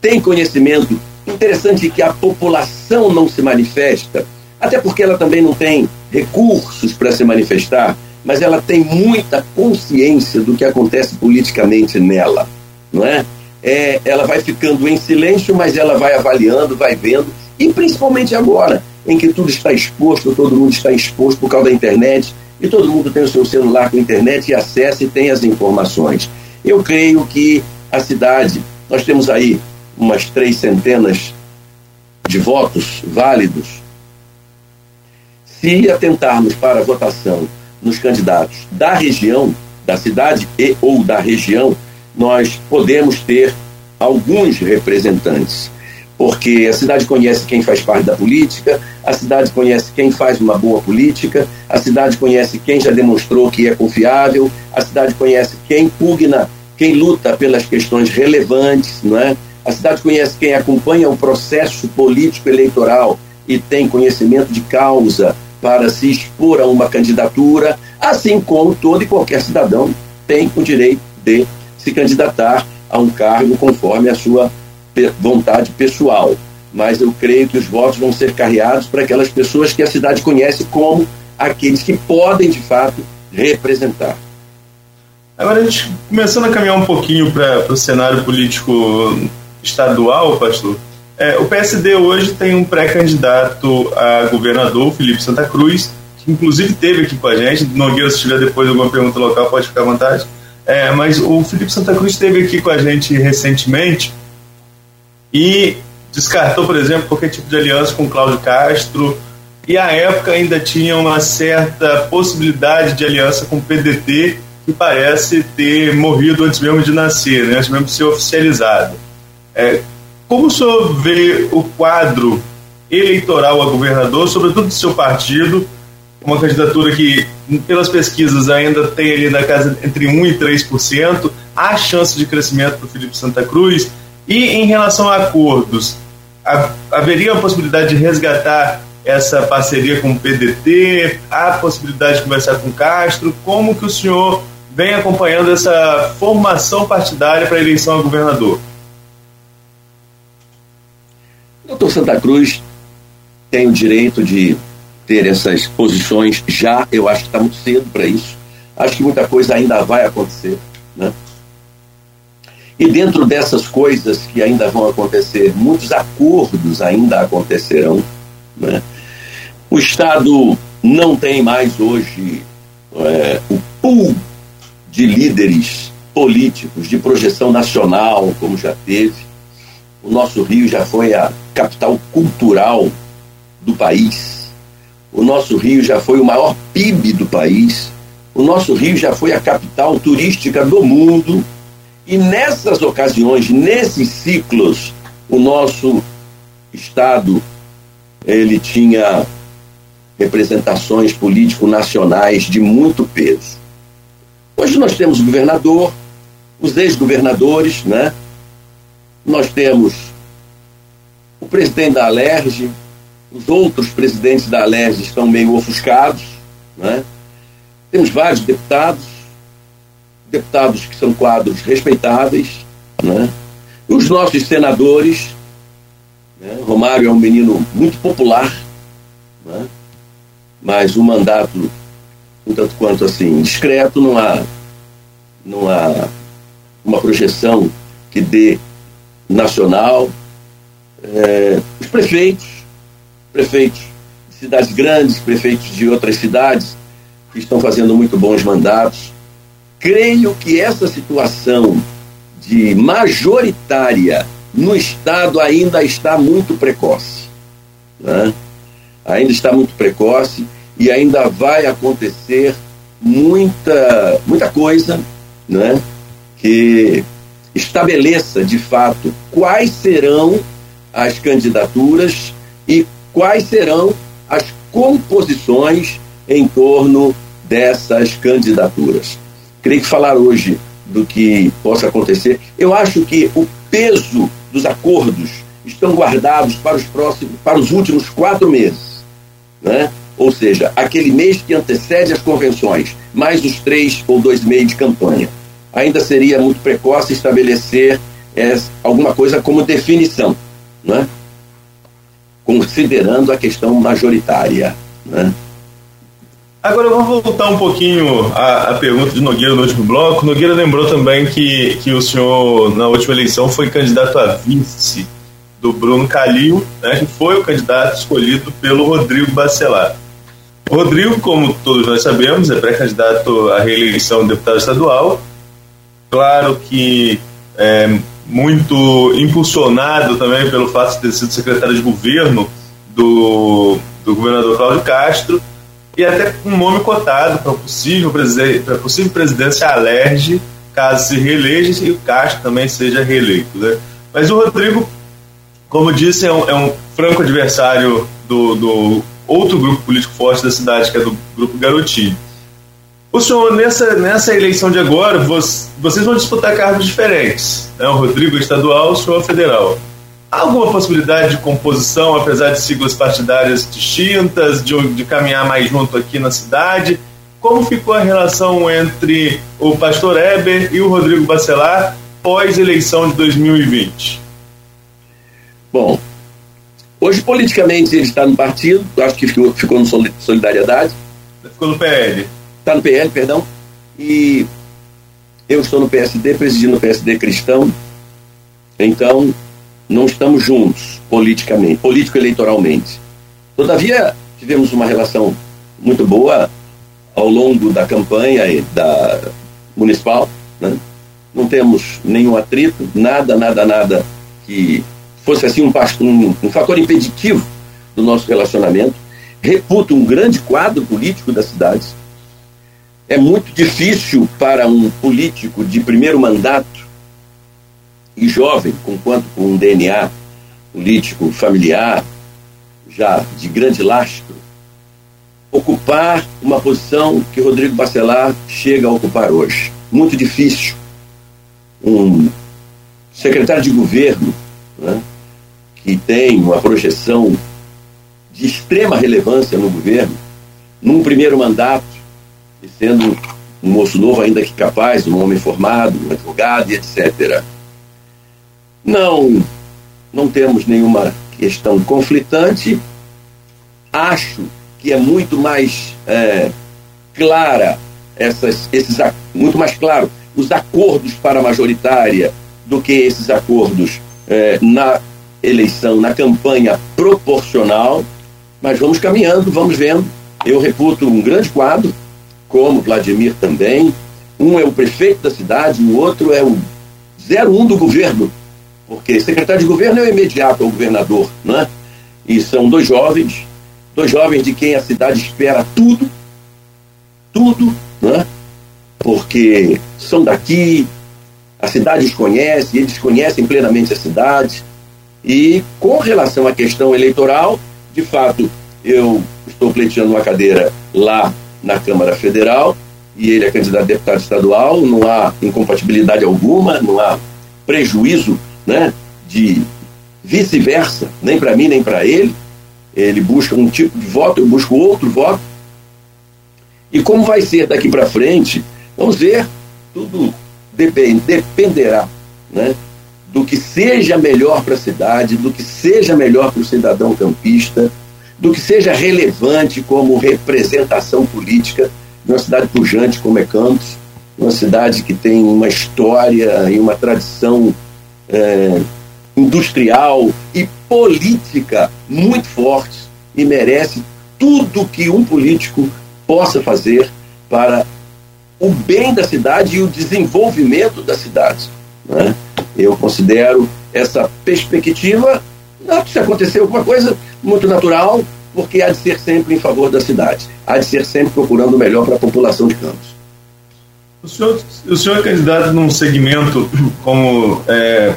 tem conhecimento. Interessante que a população não se manifesta, até porque ela também não tem recursos para se manifestar, mas ela tem muita consciência do que acontece politicamente nela, não é? É? Ela vai ficando em silêncio, mas ela vai avaliando, vai vendo, e principalmente agora, em que tudo está exposto, todo mundo está exposto por causa da internet, e todo mundo tem o seu celular com internet e acessa e tem as informações. Eu creio que a cidade, nós temos aí umas três centenas de votos válidos. Se atentarmos para a votação nos candidatos da região, da cidade e ou da região, nós podemos ter alguns representantes porque a cidade conhece quem faz parte da política, a cidade conhece quem faz uma boa política, a cidade conhece quem já demonstrou que é confiável, a cidade conhece quem pugna, quem luta pelas questões relevantes, não é? A cidade conhece quem acompanha o processo político eleitoral e tem conhecimento de causa para se expor a uma candidatura, assim como todo e qualquer cidadão tem o direito de se candidatar a um cargo conforme a sua vontade pessoal, mas eu creio que os votos vão ser carreados para aquelas pessoas que a cidade conhece como aqueles que podem, de fato, representar. Agora, a gente começando a caminhar um pouquinho para o cenário político estadual, pastor, é, o PSD hoje tem um pré-candidato a governador, Felipe Santa Cruz, que inclusive teve aqui com a gente. Nogueira, se tiver depois alguma pergunta local, pode ficar à vontade. É, mas o Felipe Santa Cruz esteve aqui com a gente recentemente e descartou, por exemplo, qualquer tipo de aliança com Cláudio Castro. E à época ainda tinha uma certa possibilidade de aliança com o PDT, que parece ter morrido antes mesmo de nascer, né? antes mesmo de ser oficializado. É, como o senhor vê o quadro eleitoral a governador, sobretudo do seu partido, uma candidatura que, pelas pesquisas, ainda tem ali na casa entre 1% e 3%, há chance de crescimento para o Felipe Santa Cruz, e em relação a acordos, haveria a possibilidade de resgatar essa parceria com o PDT? Há a possibilidade de conversar com Castro? Como que o senhor vem acompanhando essa formação partidária para a eleição a governador? Doutor Santa Cruz tem o direito de ter essas posições já, eu acho que está muito cedo para isso. Acho que muita coisa ainda vai acontecer. Né? E dentro dessas coisas que ainda vão acontecer, muitos acordos ainda acontecerão. Né? O Estado não tem mais hoje é, o pool de líderes políticos de projeção nacional, como já teve. O nosso Rio já foi a capital cultural do país. O nosso Rio já foi o maior PIB do país. O nosso Rio já foi a capital turística do mundo e nessas ocasiões, nesses ciclos, o nosso Estado ele tinha representações político-nacionais de muito peso. Hoje nós temos o governador, os ex-governadores, né? Nós temos o presidente da Alerj, os outros presidentes da Alerj estão meio ofuscados, né? Temos vários deputados, deputados que são quadros respeitáveis, né? os nossos senadores, né? Romário é um menino muito popular, né? mas um mandato um tanto quanto assim discreto, não há, não há uma projeção que dê nacional, é, os prefeitos, prefeitos de cidades grandes, prefeitos de outras cidades, que estão fazendo muito bons mandatos. Creio que essa situação de majoritária no Estado ainda está muito precoce. Né? Ainda está muito precoce e ainda vai acontecer muita, muita coisa né? que estabeleça de fato quais serão as candidaturas e quais serão as composições em torno dessas candidaturas. Creio que falar hoje do que possa acontecer, eu acho que o peso dos acordos estão guardados para os próximos, para os últimos quatro meses, né? Ou seja, aquele mês que antecede as convenções, mais os três ou dois meses de campanha. Ainda seria muito precoce estabelecer é, alguma coisa como definição, né? Considerando a questão majoritária. Né? Agora vamos voltar um pouquinho à, à, pergunta de Nogueira no último bloco. Nogueira lembrou também que, que o senhor, na última eleição, foi candidato a vice do Bruno Calil, né, que foi o candidato escolhido pelo Rodrigo Bacelar. O Rodrigo, como todos nós sabemos, é pré-candidato à reeleição de deputado estadual. Claro que é muito impulsionado também pelo fato de ter sido secretário de governo do, do governador Cláudio Castro e até um nome cotado para possível, para possível presidência alerge caso se reeleja e o Castro também seja reeleito. Né? Mas o Rodrigo, como disse, é um, é um franco adversário do, do, outro grupo político forte da cidade, que é do Grupo Garotinho. O senhor, nessa, nessa eleição de agora, vocês vão disputar cargos diferentes. Né? O Rodrigo é estadual, o senhor é federal. Há alguma possibilidade de composição, apesar de siglas partidárias distintas, de, de caminhar mais junto aqui na cidade? Como ficou a relação entre o pastor Eber e o Rodrigo Bacelar pós-eleição de 2020? Bom, hoje politicamente ele está no partido, acho que ficou, ficou no Solidariedade. Ficou no PL. Está no PL, perdão. E eu estou no PSD, presidindo o PSD cristão. Então, não estamos juntos politicamente, político-eleitoralmente. Todavia, tivemos uma relação muito boa ao longo da campanha da municipal. Né? Não temos nenhum atrito, nada, nada, nada que fosse assim um, um, um fator impeditivo do nosso relacionamento. Reputo um grande quadro político da cidade. É muito difícil para um político de primeiro mandato e jovem, com quanto com um DNA político familiar, já de grande lastro, ocupar uma posição que Rodrigo Bacelar chega a ocupar hoje. Muito difícil. Um secretário de governo né, que tem uma projeção de extrema relevância no governo, num primeiro mandato, e sendo um moço novo ainda que capaz, um homem formado, um advogado e etc. Não, não temos nenhuma questão conflitante. Acho que é muito mais é, clara essas, esses muito mais claro os acordos para a majoritária do que esses acordos é, na eleição, na campanha proporcional. Mas vamos caminhando, vamos vendo. Eu reputo um grande quadro, como Vladimir também. Um é o prefeito da cidade, o outro é o 01 do governo porque secretário de governo é o imediato ao governador, né? E são dois jovens, dois jovens de quem a cidade espera tudo, tudo, né? Porque são daqui, a cidade os conhece, eles conhecem plenamente a cidade. E com relação à questão eleitoral, de fato, eu estou pleiteando uma cadeira lá na Câmara Federal e ele é candidato a deputado estadual, não há incompatibilidade alguma, não há prejuízo né, de vice-versa, nem para mim nem para ele. Ele busca um tipo de voto, eu busco outro voto. E como vai ser daqui para frente, vamos ver, tudo depend, dependerá né, do que seja melhor para a cidade, do que seja melhor para o cidadão campista, do que seja relevante como representação política numa cidade pujante como é Campos, uma cidade que tem uma história e uma tradição é, industrial e política muito fortes e merece tudo que um político possa fazer para o bem da cidade e o desenvolvimento da cidade. Né? Eu considero essa perspectiva, se acontecer alguma coisa, muito natural, porque há de ser sempre em favor da cidade, há de ser sempre procurando o melhor para a população de Campos. O senhor, o senhor é candidato num segmento como é,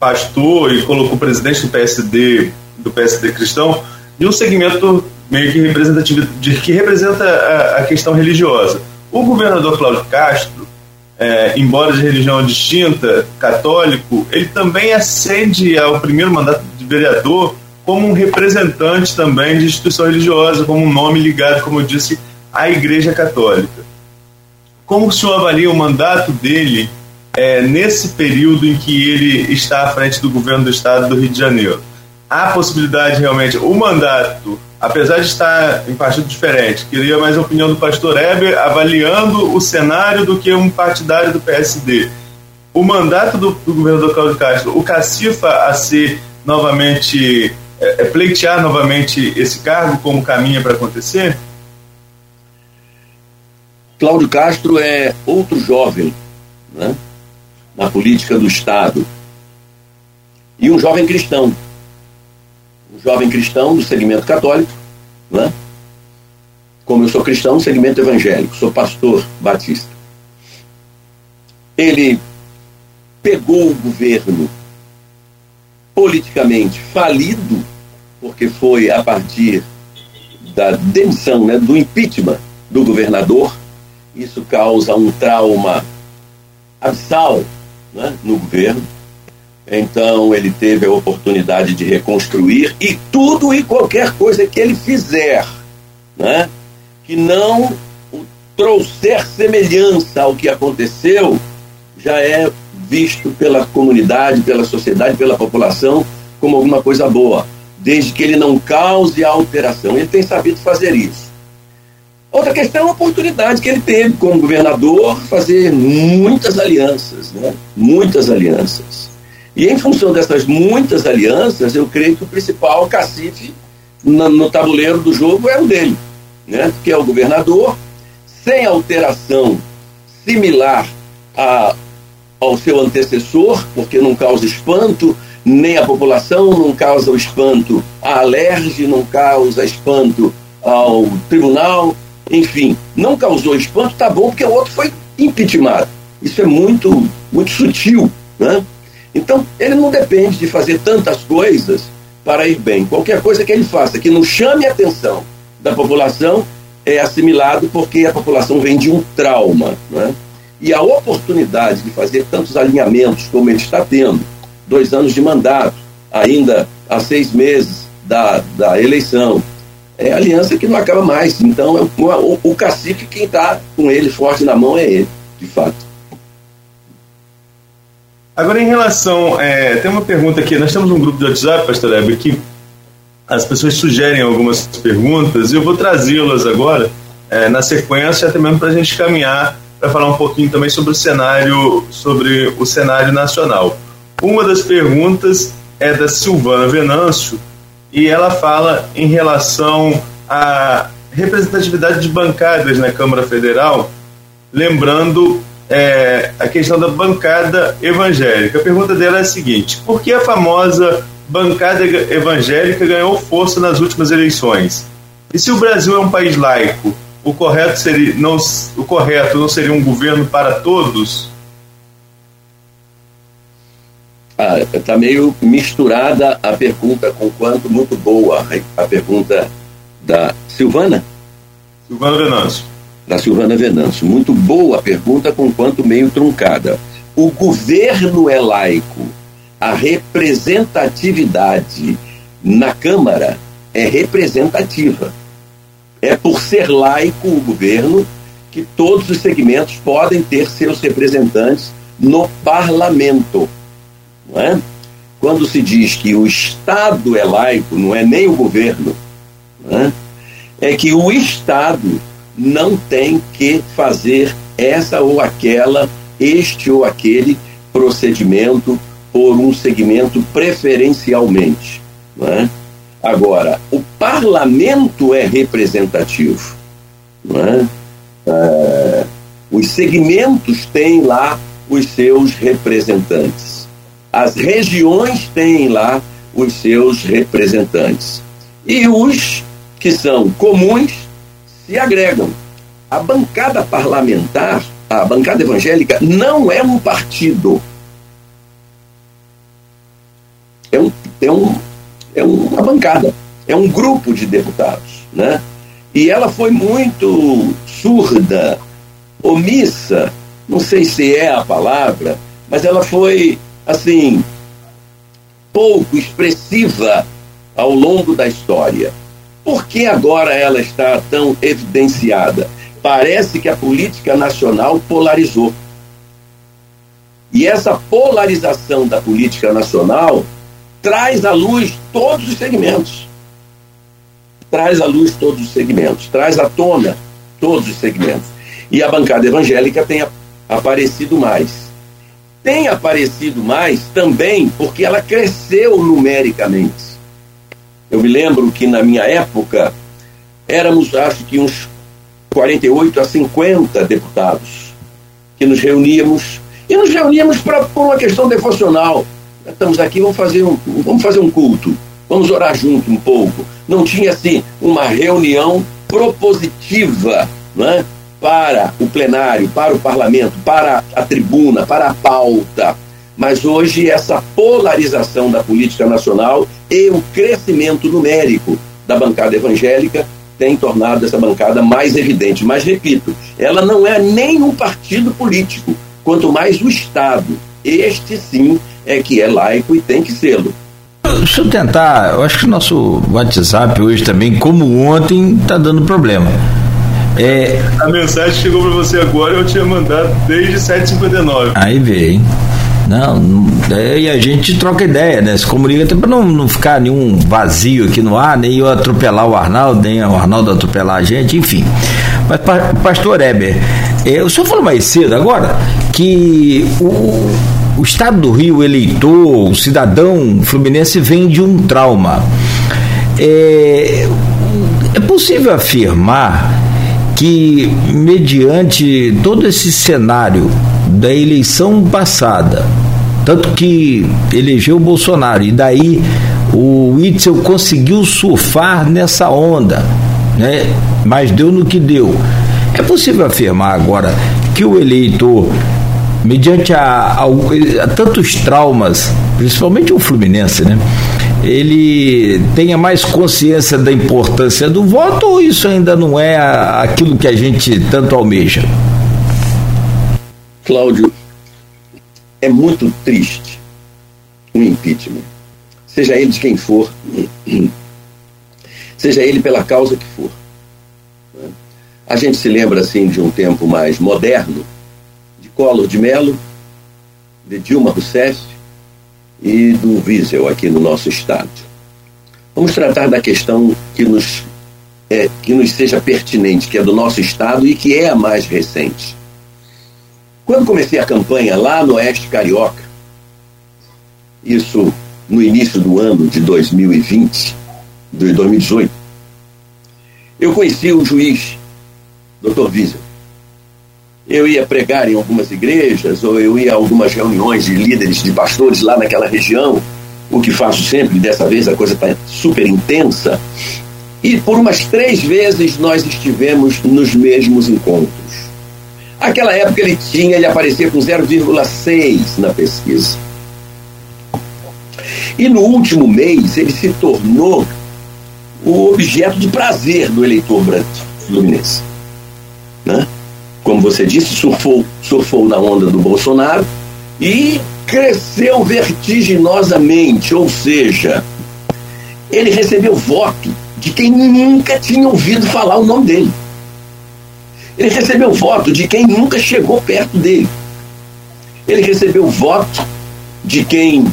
pastor e colocou presidente do PSD, do PSD cristão, de um segmento meio que representativo, de, que representa a, a questão religiosa. O governador Cláudio Castro, é, embora de religião distinta, católico, ele também ascende ao primeiro mandato de vereador como um representante também de instituição religiosa, como um nome ligado, como eu disse, à Igreja Católica. Como o senhor avalia o mandato dele é, nesse período em que ele está à frente do governo do estado do Rio de Janeiro? Há possibilidade realmente, o mandato, apesar de estar em partido diferente, queria mais a opinião do pastor Heber avaliando o cenário do que um partidário do PSD. O mandato do, do governador Cláudio Castro, o cacifa a ser novamente é, é, pleitear novamente esse cargo como caminha para acontecer? Cláudio Castro é outro jovem né, na política do Estado. E um jovem cristão. Um jovem cristão do segmento católico, né? como eu sou cristão, segmento evangélico, sou pastor batista. Ele pegou o governo politicamente falido, porque foi a partir da demissão, né, do impeachment do governador. Isso causa um trauma abissal né, no governo. Então ele teve a oportunidade de reconstruir e tudo e qualquer coisa que ele fizer, né, que não trouxer semelhança ao que aconteceu, já é visto pela comunidade, pela sociedade, pela população como alguma coisa boa, desde que ele não cause alteração. Ele tem sabido fazer isso. Outra questão é a oportunidade que ele teve como governador fazer muitas alianças, né? muitas alianças. E em função dessas muitas alianças, eu creio que o principal cacife no, no tabuleiro do jogo é o dele, né? que é o governador, sem alteração similar a ao seu antecessor, porque não causa espanto, nem a população, não causa o espanto a alerge, não causa espanto ao tribunal, enfim, não causou espanto, tá bom, porque o outro foi impeachmentado. Isso é muito, muito sutil, né? Então, ele não depende de fazer tantas coisas para ir bem. Qualquer coisa que ele faça que não chame a atenção da população é assimilado porque a população vem de um trauma, né? E a oportunidade de fazer tantos alinhamentos como ele está tendo, dois anos de mandato, ainda há seis meses da, da eleição, é aliança que não acaba mais. Então, é o, o cacique, quem está com ele forte na mão é ele, de fato. Agora, em relação. É, tem uma pergunta aqui. Nós temos um grupo de WhatsApp, Pastor Heber, que as pessoas sugerem algumas perguntas e eu vou trazê-las agora é, na sequência, até mesmo para a gente caminhar para falar um pouquinho também sobre o cenário, sobre o cenário nacional. Uma das perguntas é da Silvana Venâncio e ela fala em relação à representatividade de bancadas na Câmara Federal, lembrando é, a questão da bancada evangélica. A pergunta dela é a seguinte: por que a famosa bancada evangélica ganhou força nas últimas eleições? E se o Brasil é um país laico, o correto seria não o correto não seria um governo para todos? Ah, tá meio misturada a pergunta com quanto muito boa a pergunta da Silvana. Silvana Venâncio. Da Silvana Venâncio. Muito boa a pergunta, com quanto meio truncada. O governo é laico. A representatividade na Câmara é representativa é por ser laico o governo que todos os segmentos podem ter seus representantes no parlamento. Não é? Quando se diz que o Estado é laico, não é nem o governo, é? é que o Estado não tem que fazer essa ou aquela, este ou aquele procedimento por um segmento preferencialmente. Não é? Agora, o parlamento é representativo. É? É, os segmentos têm lá os seus representantes. As regiões têm lá os seus representantes. E os que são comuns se agregam. A bancada parlamentar, a bancada evangélica, não é um partido. É, um, é, um, é uma bancada, é um grupo de deputados. Né? E ela foi muito surda, omissa, não sei se é a palavra, mas ela foi, assim, pouco expressiva ao longo da história. Por que agora ela está tão evidenciada? Parece que a política nacional polarizou. E essa polarização da política nacional traz à luz todos os segmentos. Traz à luz todos os segmentos, traz à tona todos os segmentos. E a bancada evangélica tem aparecido mais. Tem aparecido mais também porque ela cresceu numericamente. Eu me lembro que na minha época éramos, acho que uns 48 a 50 deputados que nos reuníamos e nos reuníamos pra, por uma questão devocional. Estamos aqui, vamos fazer um, vamos fazer um culto, vamos orar junto um pouco. Não tinha assim uma reunião propositiva, né? para o plenário, para o parlamento, para a tribuna, para a pauta. Mas hoje essa polarização da política nacional e o crescimento numérico da bancada evangélica tem tornado essa bancada mais evidente. Mas, repito, ela não é nenhum partido político, quanto mais o Estado. Este sim é que é laico e tem que sê-lo. Deixa eu tentar, eu acho que o nosso WhatsApp hoje também, como ontem, está dando problema. É... A mensagem chegou para você agora eu tinha mandado desde 7h59. Aí veio, Não, é, e a gente troca ideia, né? Se comunica até para não, não ficar nenhum vazio aqui no ar, nem eu atropelar o Arnaldo, nem o Arnaldo atropelar a gente, enfim. Mas, pastor Eber, é, o senhor falou mais cedo agora que o, o estado do Rio, eleitor, o cidadão fluminense vem de um trauma. É, é possível afirmar que, mediante todo esse cenário da eleição passada, tanto que elegeu o Bolsonaro, e daí o Witzel conseguiu surfar nessa onda, né? mas deu no que deu. É possível afirmar agora que o eleitor, mediante a, a, a tantos traumas, principalmente o Fluminense, né? ele tenha mais consciência da importância do voto ou isso ainda não é aquilo que a gente tanto almeja? Cláudio, é muito triste um impeachment, seja ele de quem for, <clears throat> seja ele pela causa que for. A gente se lembra assim de um tempo mais moderno, de Collor de Mello, de Dilma Rousseff, e do Wiesel aqui no nosso estado. Vamos tratar da questão que nos, é, que nos seja pertinente, que é do nosso estado e que é a mais recente. Quando comecei a campanha lá no Oeste Carioca, isso no início do ano de 2020, de 2018, eu conheci o juiz, Dr. Wiesel eu ia pregar em algumas igrejas, ou eu ia a algumas reuniões de líderes, de pastores lá naquela região, o que faço sempre, dessa vez a coisa está super intensa. E por umas três vezes nós estivemos nos mesmos encontros. Aquela época ele tinha, ele aparecia com 0,6 na pesquisa. E no último mês ele se tornou o objeto de prazer do eleitor branco fluminense. Né? Como você disse, surfou, surfou na onda do Bolsonaro e cresceu vertiginosamente, ou seja, ele recebeu voto de quem nunca tinha ouvido falar o nome dele. Ele recebeu voto de quem nunca chegou perto dele. Ele recebeu voto de quem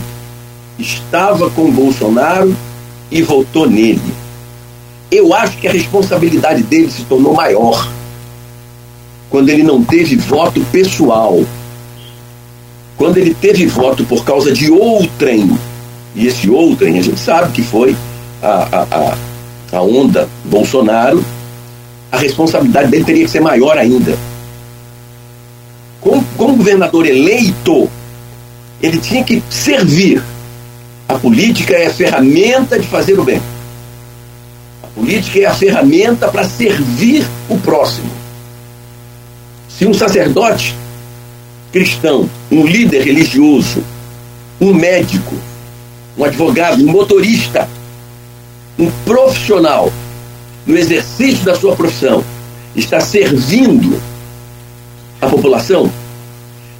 estava com Bolsonaro e votou nele. Eu acho que a responsabilidade dele se tornou maior quando ele não teve voto pessoal. quando ele teve voto por causa de outrem, e esse outrem a gente sabe que foi a, a, a, onda Bolsonaro, a responsabilidade dele teria que ser maior ainda. Como, como governador eleito, ele tinha que servir. A política é a ferramenta de fazer o bem. A política é a ferramenta para servir o próximo. Se um sacerdote cristão, um líder religioso, um médico, um advogado, um motorista, um profissional no exercício da sua profissão está servindo a população,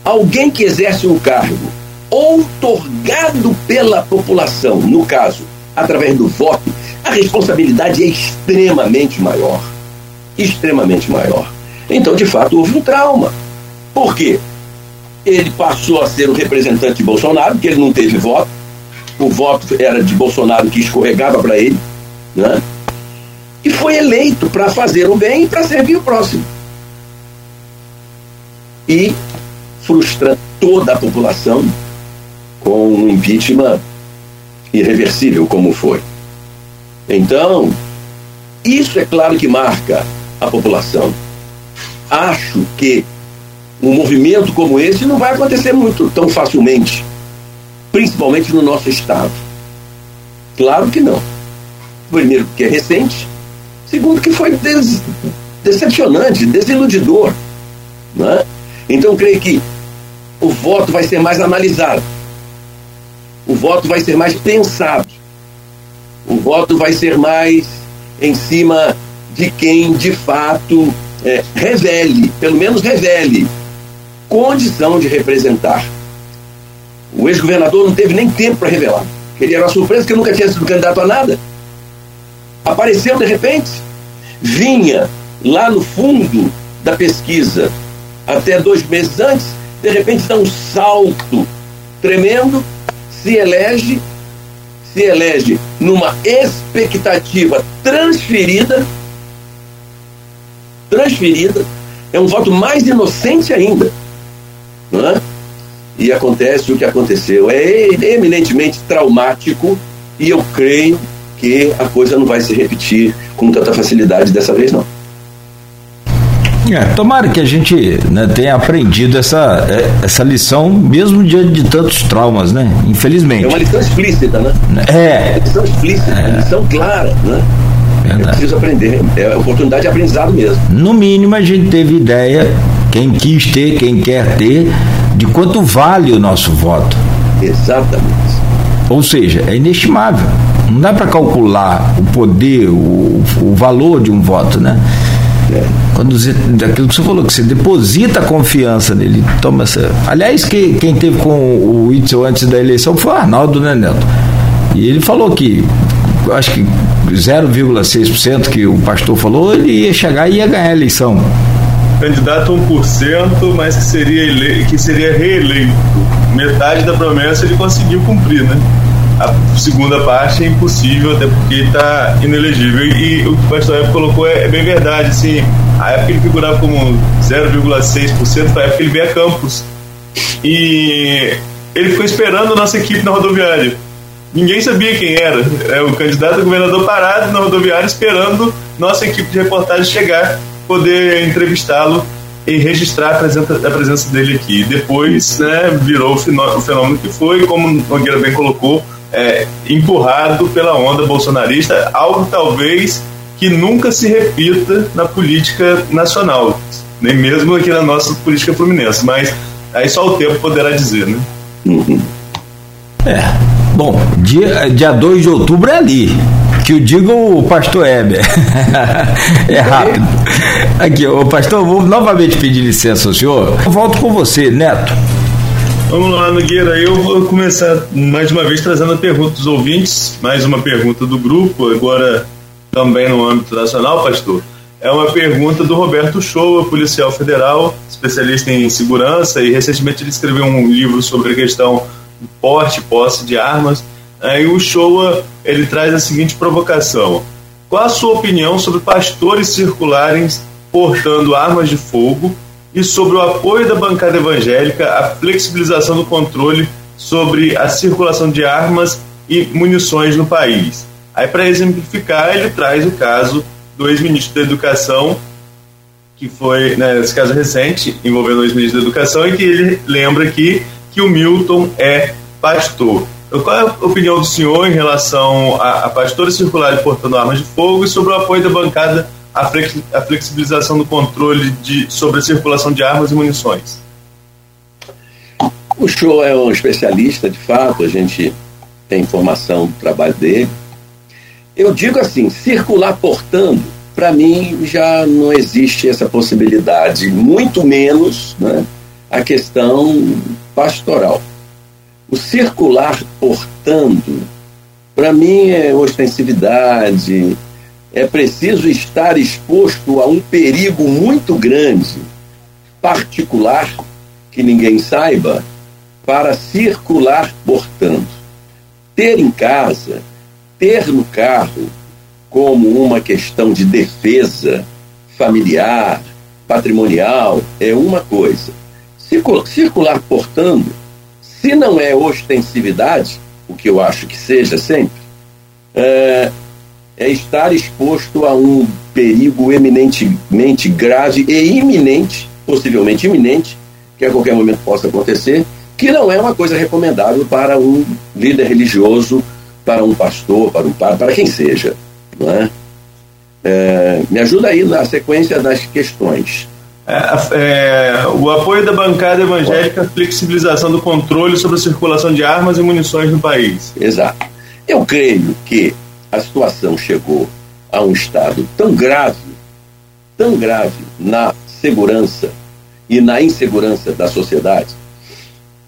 alguém que exerce um cargo outorgado pela população, no caso, através do voto, a responsabilidade é extremamente maior. Extremamente maior. Então, de fato, houve um trauma. Por quê? Ele passou a ser o representante de Bolsonaro, porque ele não teve voto. O voto era de Bolsonaro que escorregava para ele, né? E foi eleito para fazer o bem e para servir o próximo. E frustra toda a população com um impeachment irreversível como foi. Então, isso é claro que marca a população. Acho que um movimento como esse não vai acontecer muito tão facilmente, principalmente no nosso estado. Claro que não. Primeiro, porque é recente. Segundo, que foi des decepcionante, desiludidor. Né? Então, creio que o voto vai ser mais analisado. O voto vai ser mais pensado. O voto vai ser mais em cima de quem de fato é, revele, pelo menos revele, condição de representar. O ex-governador não teve nem tempo para revelar. Ele era uma surpresa que nunca tinha sido candidato a nada. Apareceu de repente, vinha lá no fundo da pesquisa até dois meses antes, de repente dá um salto tremendo, se elege, se elege numa expectativa transferida, transferida, é um voto mais inocente ainda não é? E acontece o que aconteceu. É eminentemente traumático e eu creio que a coisa não vai se repetir com tanta facilidade dessa vez, não. É, tomara que a gente né, tenha aprendido essa, é, essa lição, mesmo diante de tantos traumas, né? Infelizmente. É uma lição explícita, né? É. é uma lição explícita, é. uma lição clara, né? Verdade. É preciso aprender, é oportunidade de aprendizado mesmo. No mínimo, a gente teve ideia quem quis ter, quem quer ter, de quanto vale o nosso voto. Exatamente. Ou seja, é inestimável. Não dá para calcular o poder, o, o valor de um voto, né? É. Quando você, daquilo que você falou, que você deposita a confiança nele, toma essa. Aliás, que, quem teve com o Itzel antes da eleição foi o Arnaldo, né, Neto? E ele falou que, acho que 0,6% que o pastor falou, ele ia chegar e ia ganhar a eleição candidato a 1%, mas que seria, ele... que seria reeleito. Metade da promessa ele conseguiu cumprir, né? A segunda parte é impossível, até porque está inelegível. E o que o pastor Evo colocou é, é, bem verdade. Assim, a época ele figurava como 0,6%, foi a época ele veio a Campos. E ele ficou esperando a nossa equipe na rodoviária. Ninguém sabia quem era. É o candidato a governador parado na rodoviária esperando nossa equipe de reportagem chegar poder entrevistá-lo e registrar a presença, a presença dele aqui. Depois né, virou o fenômeno que foi, como o Nogueira bem colocou, é, empurrado pela onda bolsonarista, algo talvez que nunca se repita na política nacional, nem mesmo aqui na nossa política fluminense, mas aí só o tempo poderá dizer, né? É, bom, dia, dia 2 de outubro é ali. Que o diga o pastor Heber. <laughs> é rápido. Aqui, o pastor, vou novamente pedir licença ao senhor. Eu volto com você, Neto. Vamos lá, Nogueira. Eu vou começar mais uma vez trazendo a pergunta dos ouvintes, mais uma pergunta do grupo, agora também no âmbito nacional, pastor. É uma pergunta do Roberto Shoa, policial federal, especialista em segurança, e recentemente ele escreveu um livro sobre a questão porte posse de armas. Aí o Showa ele traz a seguinte provocação: Qual a sua opinião sobre pastores circularem portando armas de fogo e sobre o apoio da bancada evangélica à flexibilização do controle sobre a circulação de armas e munições no país. Aí, para exemplificar, ele traz o caso do ex-ministro da Educação, que foi, né, nesse caso recente, envolvendo o ex-ministro da Educação, e que ele lembra aqui que o Milton é pastor. Então, qual é a opinião do senhor em relação a, a pastores circulares portando armas de fogo e sobre o apoio da bancada à, flexibilização do controle de, sobre a circulação de armas e munições? O show é um especialista, de fato, a gente tem informação do trabalho dele. Eu digo assim, circular portando, para mim já não existe essa possibilidade, muito menos né, a questão pastoral. O circular portando, para mim, é ostensividade, é preciso estar exposto a um perigo muito grande, particular, que ninguém saiba, para circular portando. Ter em casa, ter no carro, como uma questão de defesa familiar, patrimonial, é uma coisa. Circular portando se não é ostensividade, o que eu acho que seja sempre, é, é estar exposto a um perigo eminentemente grave e iminente, possivelmente iminente, que a qualquer momento possa acontecer, que não é uma coisa recomendável para um líder religioso, para um pastor, para um padre, para quem seja. Não é? É, me ajuda aí na sequência das questões. É, é, o apoio da bancada evangélica à flexibilização do controle sobre a circulação de armas e munições no país. Exato. Eu creio que a situação chegou a um estado tão grave, tão grave na segurança e na insegurança da sociedade,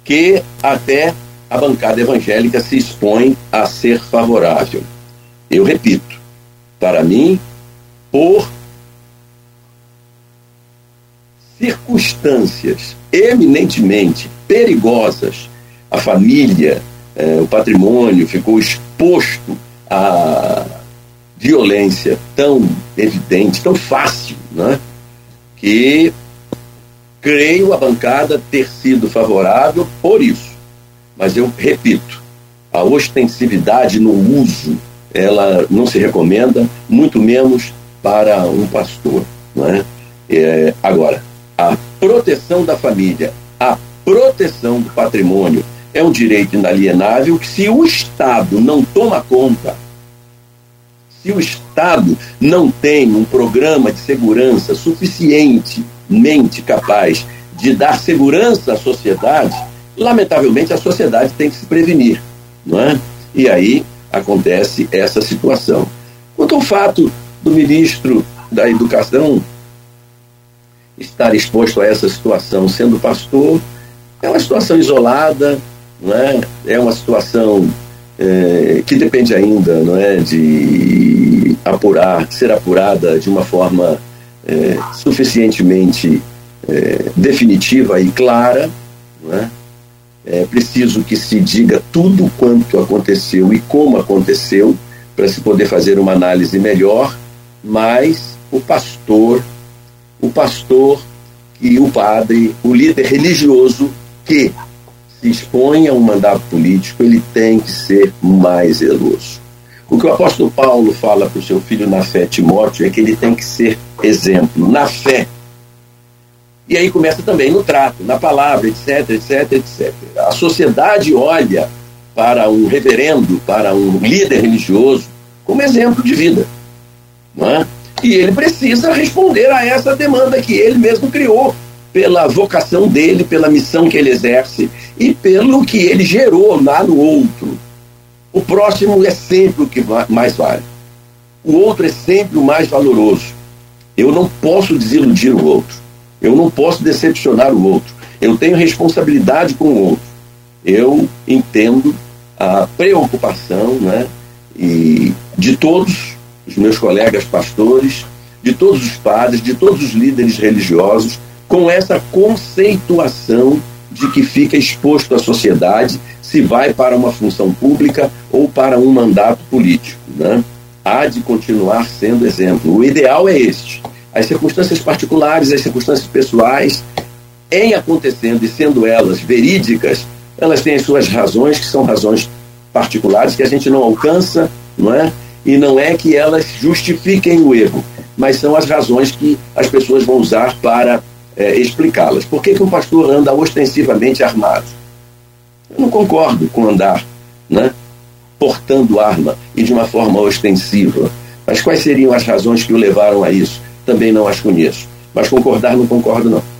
que até a bancada evangélica se expõe a ser favorável. Eu repito, para mim, por circunstâncias eminentemente perigosas, a família, eh, o patrimônio ficou exposto à violência tão evidente, tão fácil, né? que creio a bancada ter sido favorável por isso. Mas eu repito, a ostensividade no uso, ela não se recomenda, muito menos para um pastor. Né? É, agora, a proteção da família, a proteção do patrimônio é um direito inalienável que, se o Estado não toma conta, se o Estado não tem um programa de segurança suficientemente capaz de dar segurança à sociedade, lamentavelmente a sociedade tem que se prevenir, não é? E aí acontece essa situação. Quanto ao fato do ministro da Educação estar exposto a essa situação sendo pastor é uma situação isolada, não é? uma situação é, que depende ainda não é, de apurar, ser apurada de uma forma é, suficientemente é, definitiva e clara. Não é? é preciso que se diga tudo quanto aconteceu e como aconteceu para se poder fazer uma análise melhor, mas o pastor o pastor e o padre, o líder religioso que se expõe a um mandato político, ele tem que ser mais zeloso. O que o apóstolo Paulo fala para o seu filho na fé, Timóteo, é que ele tem que ser exemplo na fé. E aí começa também no trato, na palavra, etc, etc, etc. A sociedade olha para um reverendo, para um líder religioso, como exemplo de vida. Não é? E ele precisa responder a essa demanda que ele mesmo criou, pela vocação dele, pela missão que ele exerce e pelo que ele gerou lá no outro. O próximo é sempre o que mais vale. O outro é sempre o mais valoroso. Eu não posso desiludir o outro. Eu não posso decepcionar o outro. Eu tenho responsabilidade com o outro. Eu entendo a preocupação né, e de todos os meus colegas pastores, de todos os padres, de todos os líderes religiosos, com essa conceituação de que fica exposto à sociedade se vai para uma função pública ou para um mandato político. Né? Há de continuar sendo exemplo. O ideal é este. As circunstâncias particulares, as circunstâncias pessoais, em acontecendo e sendo elas verídicas, elas têm as suas razões, que são razões particulares que a gente não alcança, não é? E não é que elas justifiquem o erro, mas são as razões que as pessoas vão usar para é, explicá-las. Por que, que um pastor anda ostensivamente armado? Eu não concordo com andar né, portando arma e de uma forma ostensiva. Mas quais seriam as razões que o levaram a isso? Também não as conheço. Mas concordar, não concordo, não.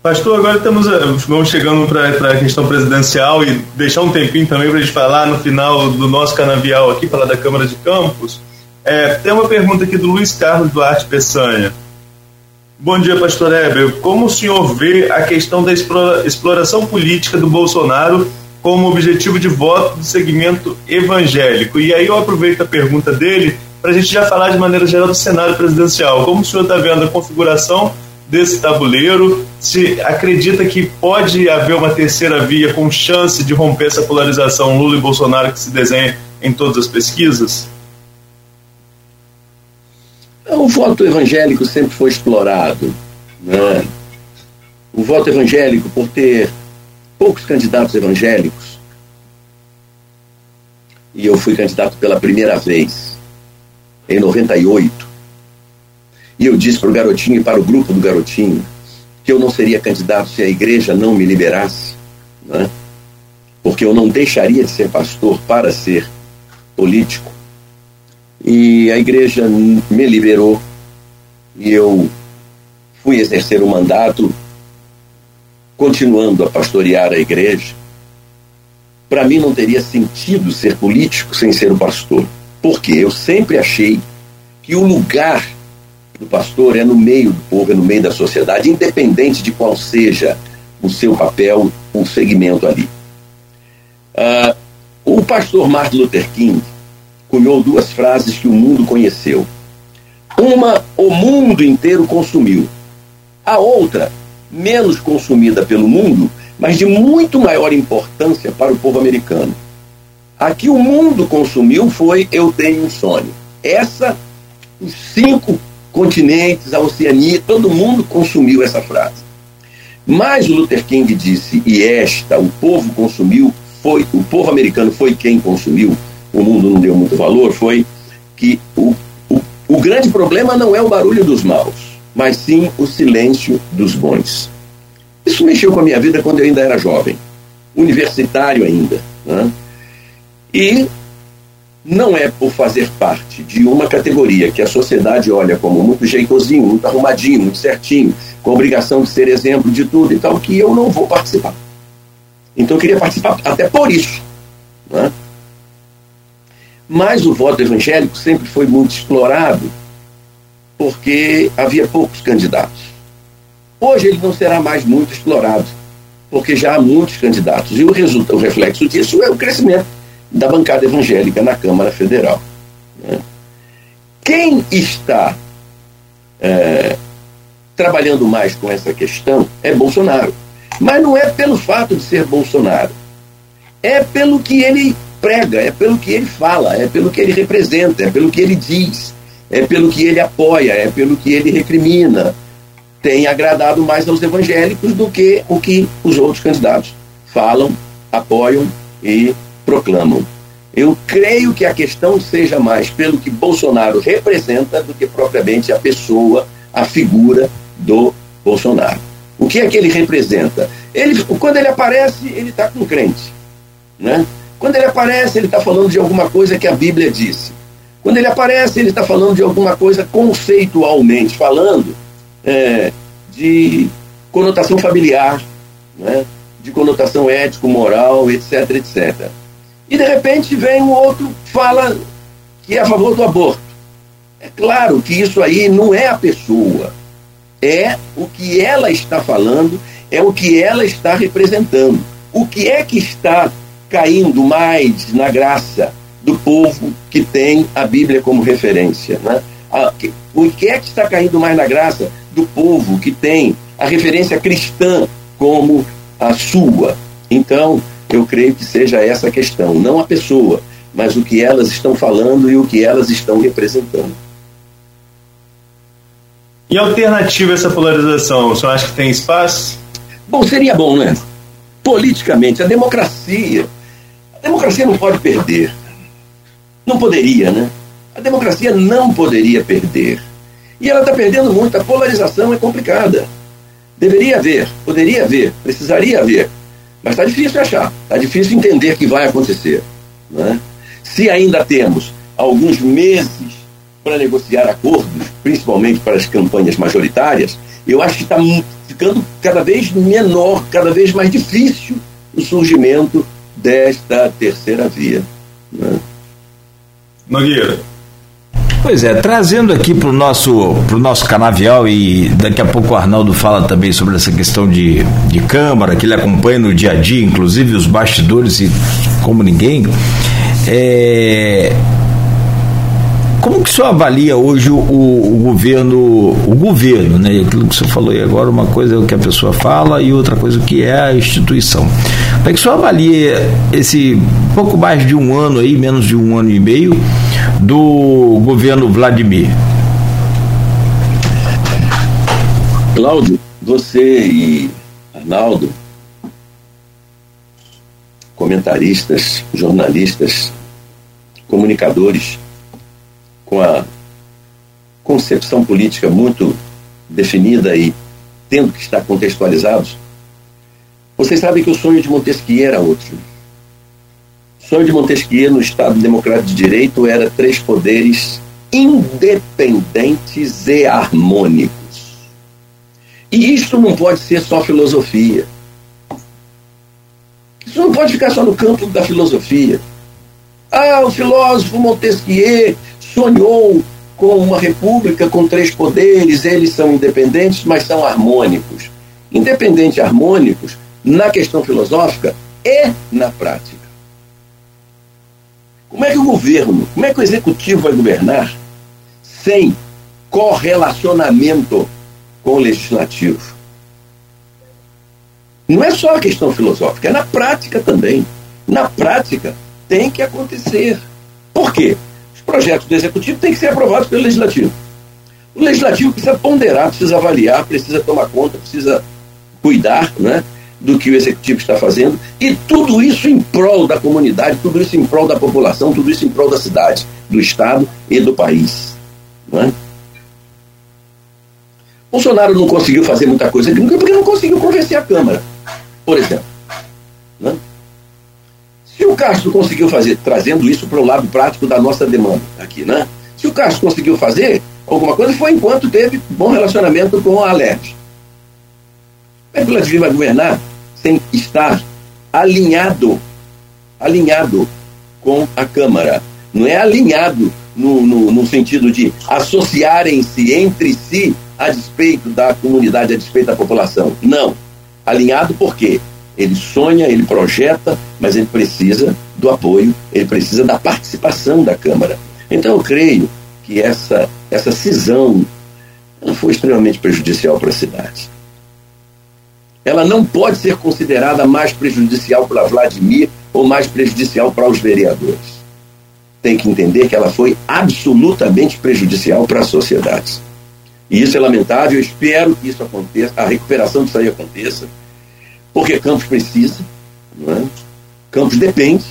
Pastor, agora estamos eh, vamos chegando para a questão presidencial e deixar um tempinho também para a gente falar no final do nosso canavial aqui, falar da Câmara de Campos. É, tem uma pergunta aqui do Luiz Carlos Duarte Peçanha. Bom dia, pastor Heber. Como o senhor vê a questão da exploração política do Bolsonaro como objetivo de voto do segmento evangélico? E aí eu aproveito a pergunta dele para a gente já falar de maneira geral do cenário presidencial. Como o senhor está vendo a configuração desse tabuleiro? Se acredita que pode haver uma terceira via com chance de romper essa polarização Lula e Bolsonaro que se desenha em todas as pesquisas? O voto evangélico sempre foi explorado. Né? O voto evangélico, por ter poucos candidatos evangélicos, e eu fui candidato pela primeira vez, em 98, e eu disse para o garotinho e para o grupo do garotinho que eu não seria candidato se a igreja não me liberasse, né? porque eu não deixaria de ser pastor para ser político. E a igreja me liberou e eu fui exercer o mandato, continuando a pastorear a igreja. Para mim não teria sentido ser político sem ser o pastor, porque eu sempre achei que o lugar do pastor é no meio do povo, é no meio da sociedade, independente de qual seja o seu papel, o segmento ali. Uh, o pastor Martin Luther King cunhou duas frases que o mundo conheceu. Uma, o mundo inteiro consumiu. A outra, menos consumida pelo mundo, mas de muito maior importância para o povo americano. A que o mundo consumiu foi Eu Tenho um Sonho. Essa, os cinco continentes, a Oceania, todo mundo consumiu essa frase. Mas o Luther King disse, e esta, o povo consumiu, foi, o povo americano foi quem consumiu, o mundo não deu muito valor, foi que o, o, o grande problema não é o barulho dos maus, mas sim o silêncio dos bons. Isso mexeu com a minha vida quando eu ainda era jovem, universitário ainda. Né? E não é por fazer parte de uma categoria que a sociedade olha como muito jeitosinho, muito arrumadinho, muito certinho, com obrigação de ser exemplo de tudo e tal, que eu não vou participar. Então eu queria participar até por isso. Né? Mas o voto evangélico sempre foi muito explorado porque havia poucos candidatos. Hoje ele não será mais muito explorado, porque já há muitos candidatos. E o, o reflexo disso é o crescimento da bancada evangélica na Câmara Federal. Né? Quem está é, trabalhando mais com essa questão é Bolsonaro. Mas não é pelo fato de ser Bolsonaro. É pelo que ele prega, é pelo que ele fala, é pelo que ele representa, é pelo que ele diz, é pelo que ele apoia, é pelo que ele recrimina. Tem agradado mais aos evangélicos do que o que os outros candidatos falam, apoiam e proclamam. Eu creio que a questão seja mais pelo que Bolsonaro representa do que propriamente a pessoa, a figura do Bolsonaro. O que é que ele representa? Ele, quando ele aparece, ele está com crente. Né? Quando ele aparece, ele está falando de alguma coisa que a Bíblia disse. Quando ele aparece, ele está falando de alguma coisa conceitualmente falando é, de conotação familiar, né? de conotação ético-moral, etc, etc. E de repente vem um outro fala que é a favor do aborto. É claro que isso aí não é a pessoa, é o que ela está falando, é o que ela está representando. O que é que está caindo mais na graça do povo que tem a Bíblia como referência? Né? o que é que está caindo mais na graça do povo que tem a referência cristã como a sua? Então, eu creio que seja essa a questão, não a pessoa, mas o que elas estão falando e o que elas estão representando. E alternativa a essa polarização, o senhor acha que tem espaço? Bom, seria bom, né? Politicamente, a democracia. A democracia não pode perder. Não poderia, né? A democracia não poderia perder. E ela está perdendo muito. A polarização é complicada. Deveria haver, poderia haver, precisaria haver. Mas está difícil achar. Está difícil entender que vai acontecer. Né? Se ainda temos alguns meses para negociar acordos, principalmente para as campanhas majoritárias, eu acho que está ficando cada vez menor, cada vez mais difícil o surgimento desta terceira via. Né? Nogueira. Pois é, trazendo aqui para o nosso, pro nosso canavial, e daqui a pouco o Arnaldo fala também sobre essa questão de, de Câmara, que ele acompanha no dia a dia, inclusive os bastidores e como ninguém. É, como que o senhor avalia hoje o, o, governo, o governo, né? Aquilo que o senhor falou aí agora, uma coisa é o que a pessoa fala e outra coisa que é a instituição. Como é que o senhor avalia esse pouco mais de um ano aí, menos de um ano e meio, do governo Vladimir? Cláudio, você e Arnaldo, comentaristas, jornalistas, comunicadores, com a concepção política muito definida e tendo que estar contextualizados, vocês sabem que o sonho de Montesquieu era outro. Sonho de Montesquieu no Estado Democrático de Direito era três poderes independentes e harmônicos. E isso não pode ser só filosofia. Isso não pode ficar só no campo da filosofia. Ah, o filósofo Montesquieu sonhou com uma república com três poderes, eles são independentes, mas são harmônicos. Independentes e harmônicos, na questão filosófica, é na prática. Como é que o governo, como é que o executivo vai governar sem correlacionamento com o legislativo? Não é só a questão filosófica, é na prática também. Na prática, tem que acontecer. Por quê? projetos do executivo têm que ser aprovados pelo legislativo. O legislativo precisa ponderar, precisa avaliar, precisa tomar conta, precisa cuidar né, do que o executivo está fazendo, e tudo isso em prol da comunidade, tudo isso em prol da população, tudo isso em prol da cidade, do Estado e do país. Né? Bolsonaro não conseguiu fazer muita coisa porque não conseguiu convencer a Câmara, por exemplo. Né? Se o Castro conseguiu fazer, trazendo isso para o lado prático da nossa demanda aqui, né? Se o Castro conseguiu fazer alguma coisa, foi enquanto teve bom relacionamento com a Alerj. Como é que o Vladimir vai governar sem estar alinhado, alinhado com a Câmara? Não é alinhado no, no, no sentido de associarem-se entre si a despeito da comunidade, a despeito da população. Não. Alinhado por quê? Ele sonha, ele projeta, mas ele precisa do apoio, ele precisa da participação da Câmara. Então eu creio que essa, essa cisão foi extremamente prejudicial para a cidade. Ela não pode ser considerada mais prejudicial para Vladimir ou mais prejudicial para os vereadores. Tem que entender que ela foi absolutamente prejudicial para a sociedade. E isso é lamentável, eu espero que isso aconteça, a recuperação disso aí aconteça porque Campos precisa, é? Campos depende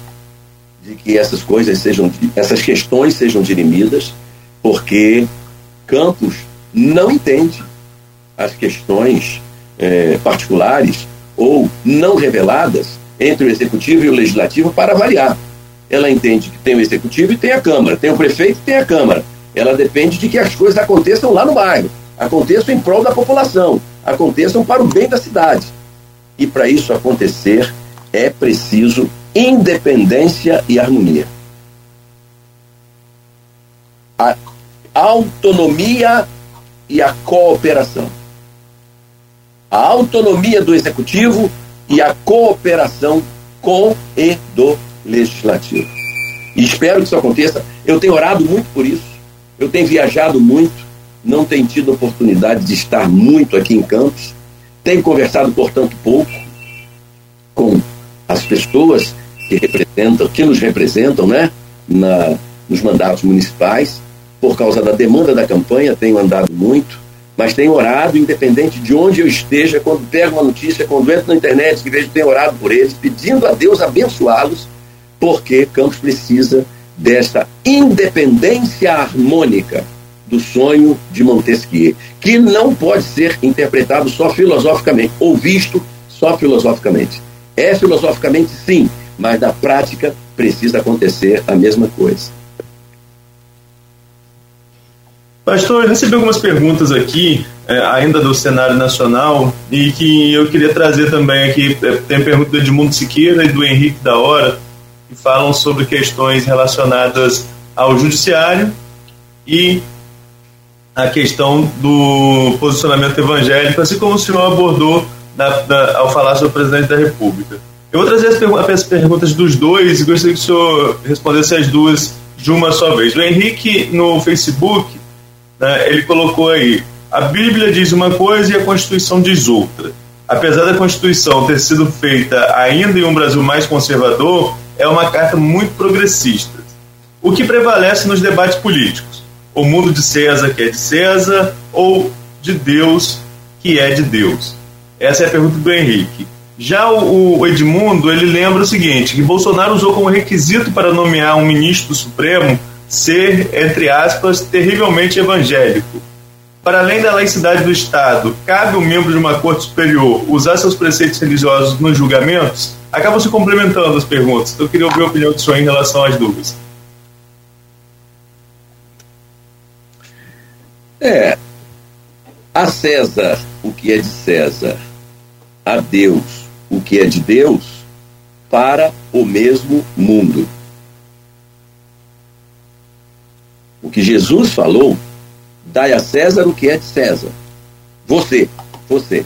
de que essas coisas sejam, essas questões sejam dirimidas, porque Campos não entende as questões é, particulares ou não reveladas entre o executivo e o legislativo para avaliar. Ela entende que tem o executivo e tem a Câmara, tem o prefeito e tem a Câmara. Ela depende de que as coisas aconteçam lá no bairro, aconteçam em prol da população, aconteçam para o bem da cidade. E para isso acontecer, é preciso independência e harmonia. A autonomia e a cooperação. A autonomia do executivo e a cooperação com e do legislativo. E espero que isso aconteça. Eu tenho orado muito por isso. Eu tenho viajado muito. Não tenho tido oportunidade de estar muito aqui em Campos tenho conversado, portanto, pouco com as pessoas que representam, que nos representam, né, na, nos mandatos municipais. Por causa da demanda da campanha, tenho andado muito mas tenho orado, independente de onde eu esteja, quando pego uma notícia, quando entro na internet, que vejo tenho orado por eles, pedindo a Deus abençoá-los, porque Campos precisa desta independência harmônica do sonho de Montesquieu, que não pode ser interpretado só filosoficamente, ou visto só filosoficamente. É filosoficamente sim, mas na prática precisa acontecer a mesma coisa. Pastor, eu recebi algumas perguntas aqui, é, ainda do cenário nacional, e que eu queria trazer também aqui. É, tem pergunta do Edmundo Siqueira e do Henrique da Hora, que falam sobre questões relacionadas ao judiciário e a questão do posicionamento evangélico, assim como o senhor abordou na, na, ao falar sobre o presidente da República. Eu vou trazer as, as perguntas dos dois e gostaria que o senhor respondesse as duas de uma só vez. O Henrique, no Facebook, né, ele colocou aí: a Bíblia diz uma coisa e a Constituição diz outra. Apesar da Constituição ter sido feita ainda em um Brasil mais conservador, é uma carta muito progressista. O que prevalece nos debates políticos? O mundo de César, que é de César, ou de Deus, que é de Deus? Essa é a pergunta do Henrique. Já o, Edmundo, ele lembra o seguinte, que Bolsonaro usou como requisito para nomear um ministro do Supremo ser, entre aspas, terrivelmente evangélico. Para além da laicidade do Estado, cabe ao membro de uma corte superior usar seus preceitos religiosos nos julgamentos? Acabam se complementando as perguntas. Eu queria ouvir a opinião do senhor em relação às dúvidas. É. A César o que é de César, a Deus o que é de Deus, para o mesmo mundo. O que Jesus falou, dai a César o que é de César. Você, você.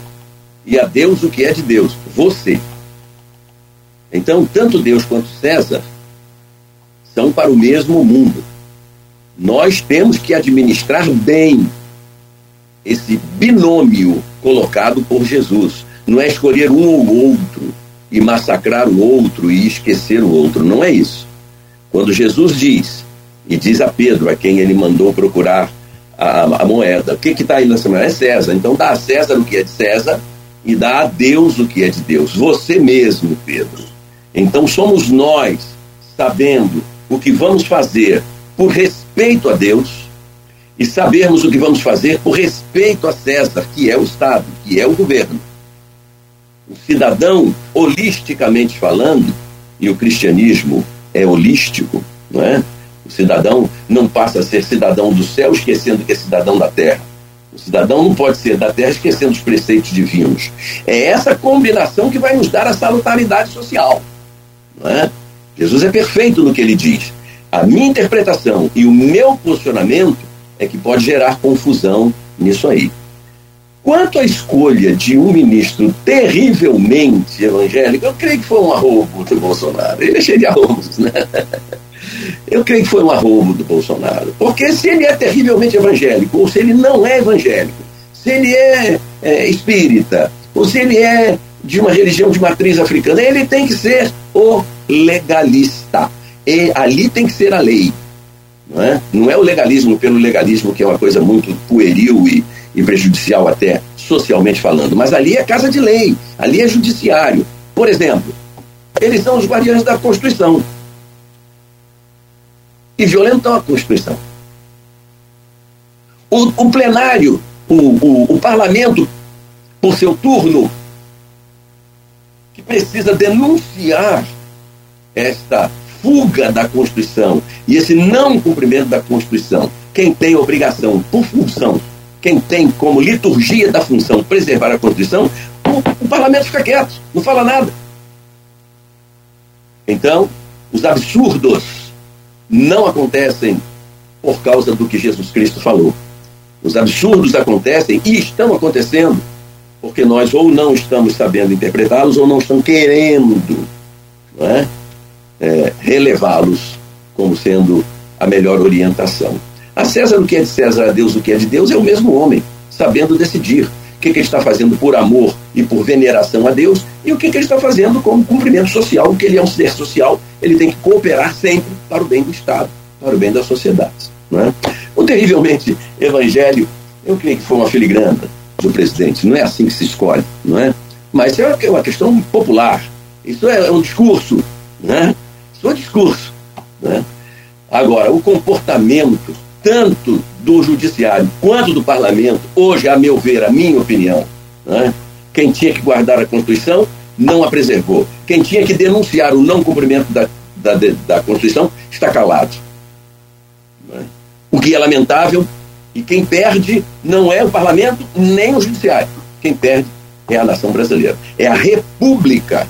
E a Deus o que é de Deus, você. Então, tanto Deus quanto César são para o mesmo mundo. Nós temos que administrar bem esse binômio colocado por Jesus. Não é escolher um ou outro e massacrar o outro e esquecer o outro. Não é isso. Quando Jesus diz e diz a Pedro, a quem ele mandou procurar a, a moeda. O que está aí na semana? É César. Então dá a César o que é de César e dá a Deus o que é de Deus. Você mesmo, Pedro. Então somos nós, sabendo o que vamos fazer por respeito a Deus e sabermos o que vamos fazer por respeito a César, que é o Estado, que é o governo. O cidadão, holisticamente falando, e o cristianismo é holístico, não é? Cidadão não passa a ser cidadão do céu esquecendo que é cidadão da terra. O cidadão não pode ser da terra esquecendo os preceitos divinos. É essa combinação que vai nos dar a salutaridade social. É? Jesus é perfeito no que ele diz. A minha interpretação e o meu posicionamento é que pode gerar confusão nisso aí. Quanto à escolha de um ministro terrivelmente evangélico, eu creio que foi um arrobo do Bolsonaro. Ele é cheio de arrobos, né? <laughs> Eu creio que foi um arrobo do Bolsonaro. Porque se ele é terrivelmente evangélico, ou se ele não é evangélico, se ele é, é espírita, ou se ele é de uma religião de matriz africana, ele tem que ser o legalista. E ali tem que ser a lei. Não é, não é o legalismo pelo legalismo, que é uma coisa muito pueril e, e prejudicial até socialmente falando, mas ali é casa de lei, ali é judiciário. Por exemplo, eles são os guardiões da Constituição e violentam a Constituição. O, o plenário, o, o, o parlamento, por seu turno, que precisa denunciar esta fuga da Constituição e esse não cumprimento da Constituição, quem tem obrigação por função, quem tem como liturgia da função preservar a Constituição, o, o parlamento fica quieto, não fala nada. Então, os absurdos não acontecem por causa do que Jesus Cristo falou. Os absurdos acontecem e estão acontecendo porque nós ou não estamos sabendo interpretá-los ou não estamos querendo é? é, relevá-los como sendo a melhor orientação. A César o que é de César, a Deus o que é de Deus, é o mesmo homem, sabendo decidir o que, que ele está fazendo por amor e por veneração a Deus e o que, que ele está fazendo como cumprimento social, porque ele é um ser social, ele tem que cooperar sempre para o bem do Estado, para o bem da sociedade. Não é? O terrivelmente evangélico, Eu creio que foi uma filigrana do presidente. Não é assim que se escolhe, não é? Mas é uma questão popular. Isso é um discurso, né? Isso é um discurso, né? Agora, o comportamento tanto do judiciário quanto do parlamento, hoje, a meu ver, a minha opinião, né? quem tinha que guardar a Constituição não a preservou. Quem tinha que denunciar o não cumprimento da, da, da Constituição está calado. Né? O que é lamentável, e quem perde não é o parlamento nem o judiciário. Quem perde é a nação brasileira. É a república.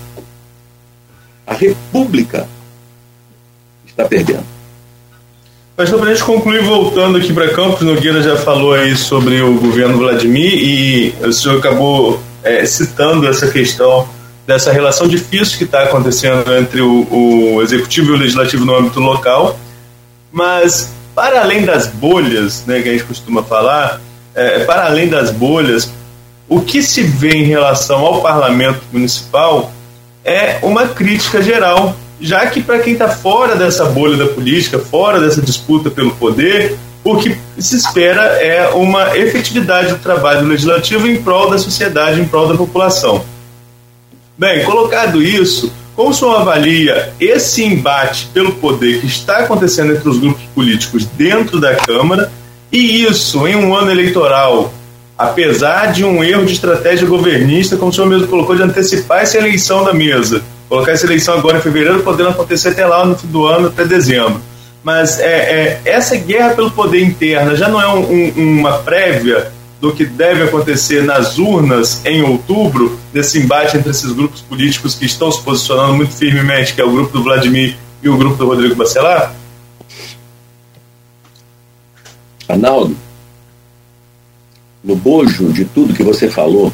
A república está perdendo. Mas para a gente concluir, voltando aqui para Campos, Nogueira já falou aí sobre o governo Vladimir e o senhor acabou é, citando essa questão dessa relação difícil que está acontecendo entre o, o, executivo e o legislativo no âmbito local. Mas, para além das bolhas, né, que a gente costuma falar, é, para além das bolhas, o que se vê em relação ao parlamento municipal é uma crítica geral já que para quem está fora dessa bolha da política, fora dessa disputa pelo poder, o que se espera é uma efetividade do trabalho legislativo em prol da sociedade, em prol da população. Bem, colocado isso, como o senhor avalia esse embate pelo poder que está acontecendo entre os grupos políticos dentro da Câmara e isso em um ano eleitoral, apesar de um erro de estratégia governista, como o senhor mesmo colocou, de antecipar essa eleição da mesa? Colocar essa eleição agora em fevereiro, podendo acontecer até lá no fim do ano, até dezembro. Mas é, é, essa guerra pelo poder interna já não é um, um, uma prévia do que deve acontecer nas urnas em outubro, desse embate entre esses grupos políticos que estão se posicionando muito firmemente, que é o grupo do Vladimir e o grupo do Rodrigo Bacelar? Arnaldo, no bojo de tudo que você falou,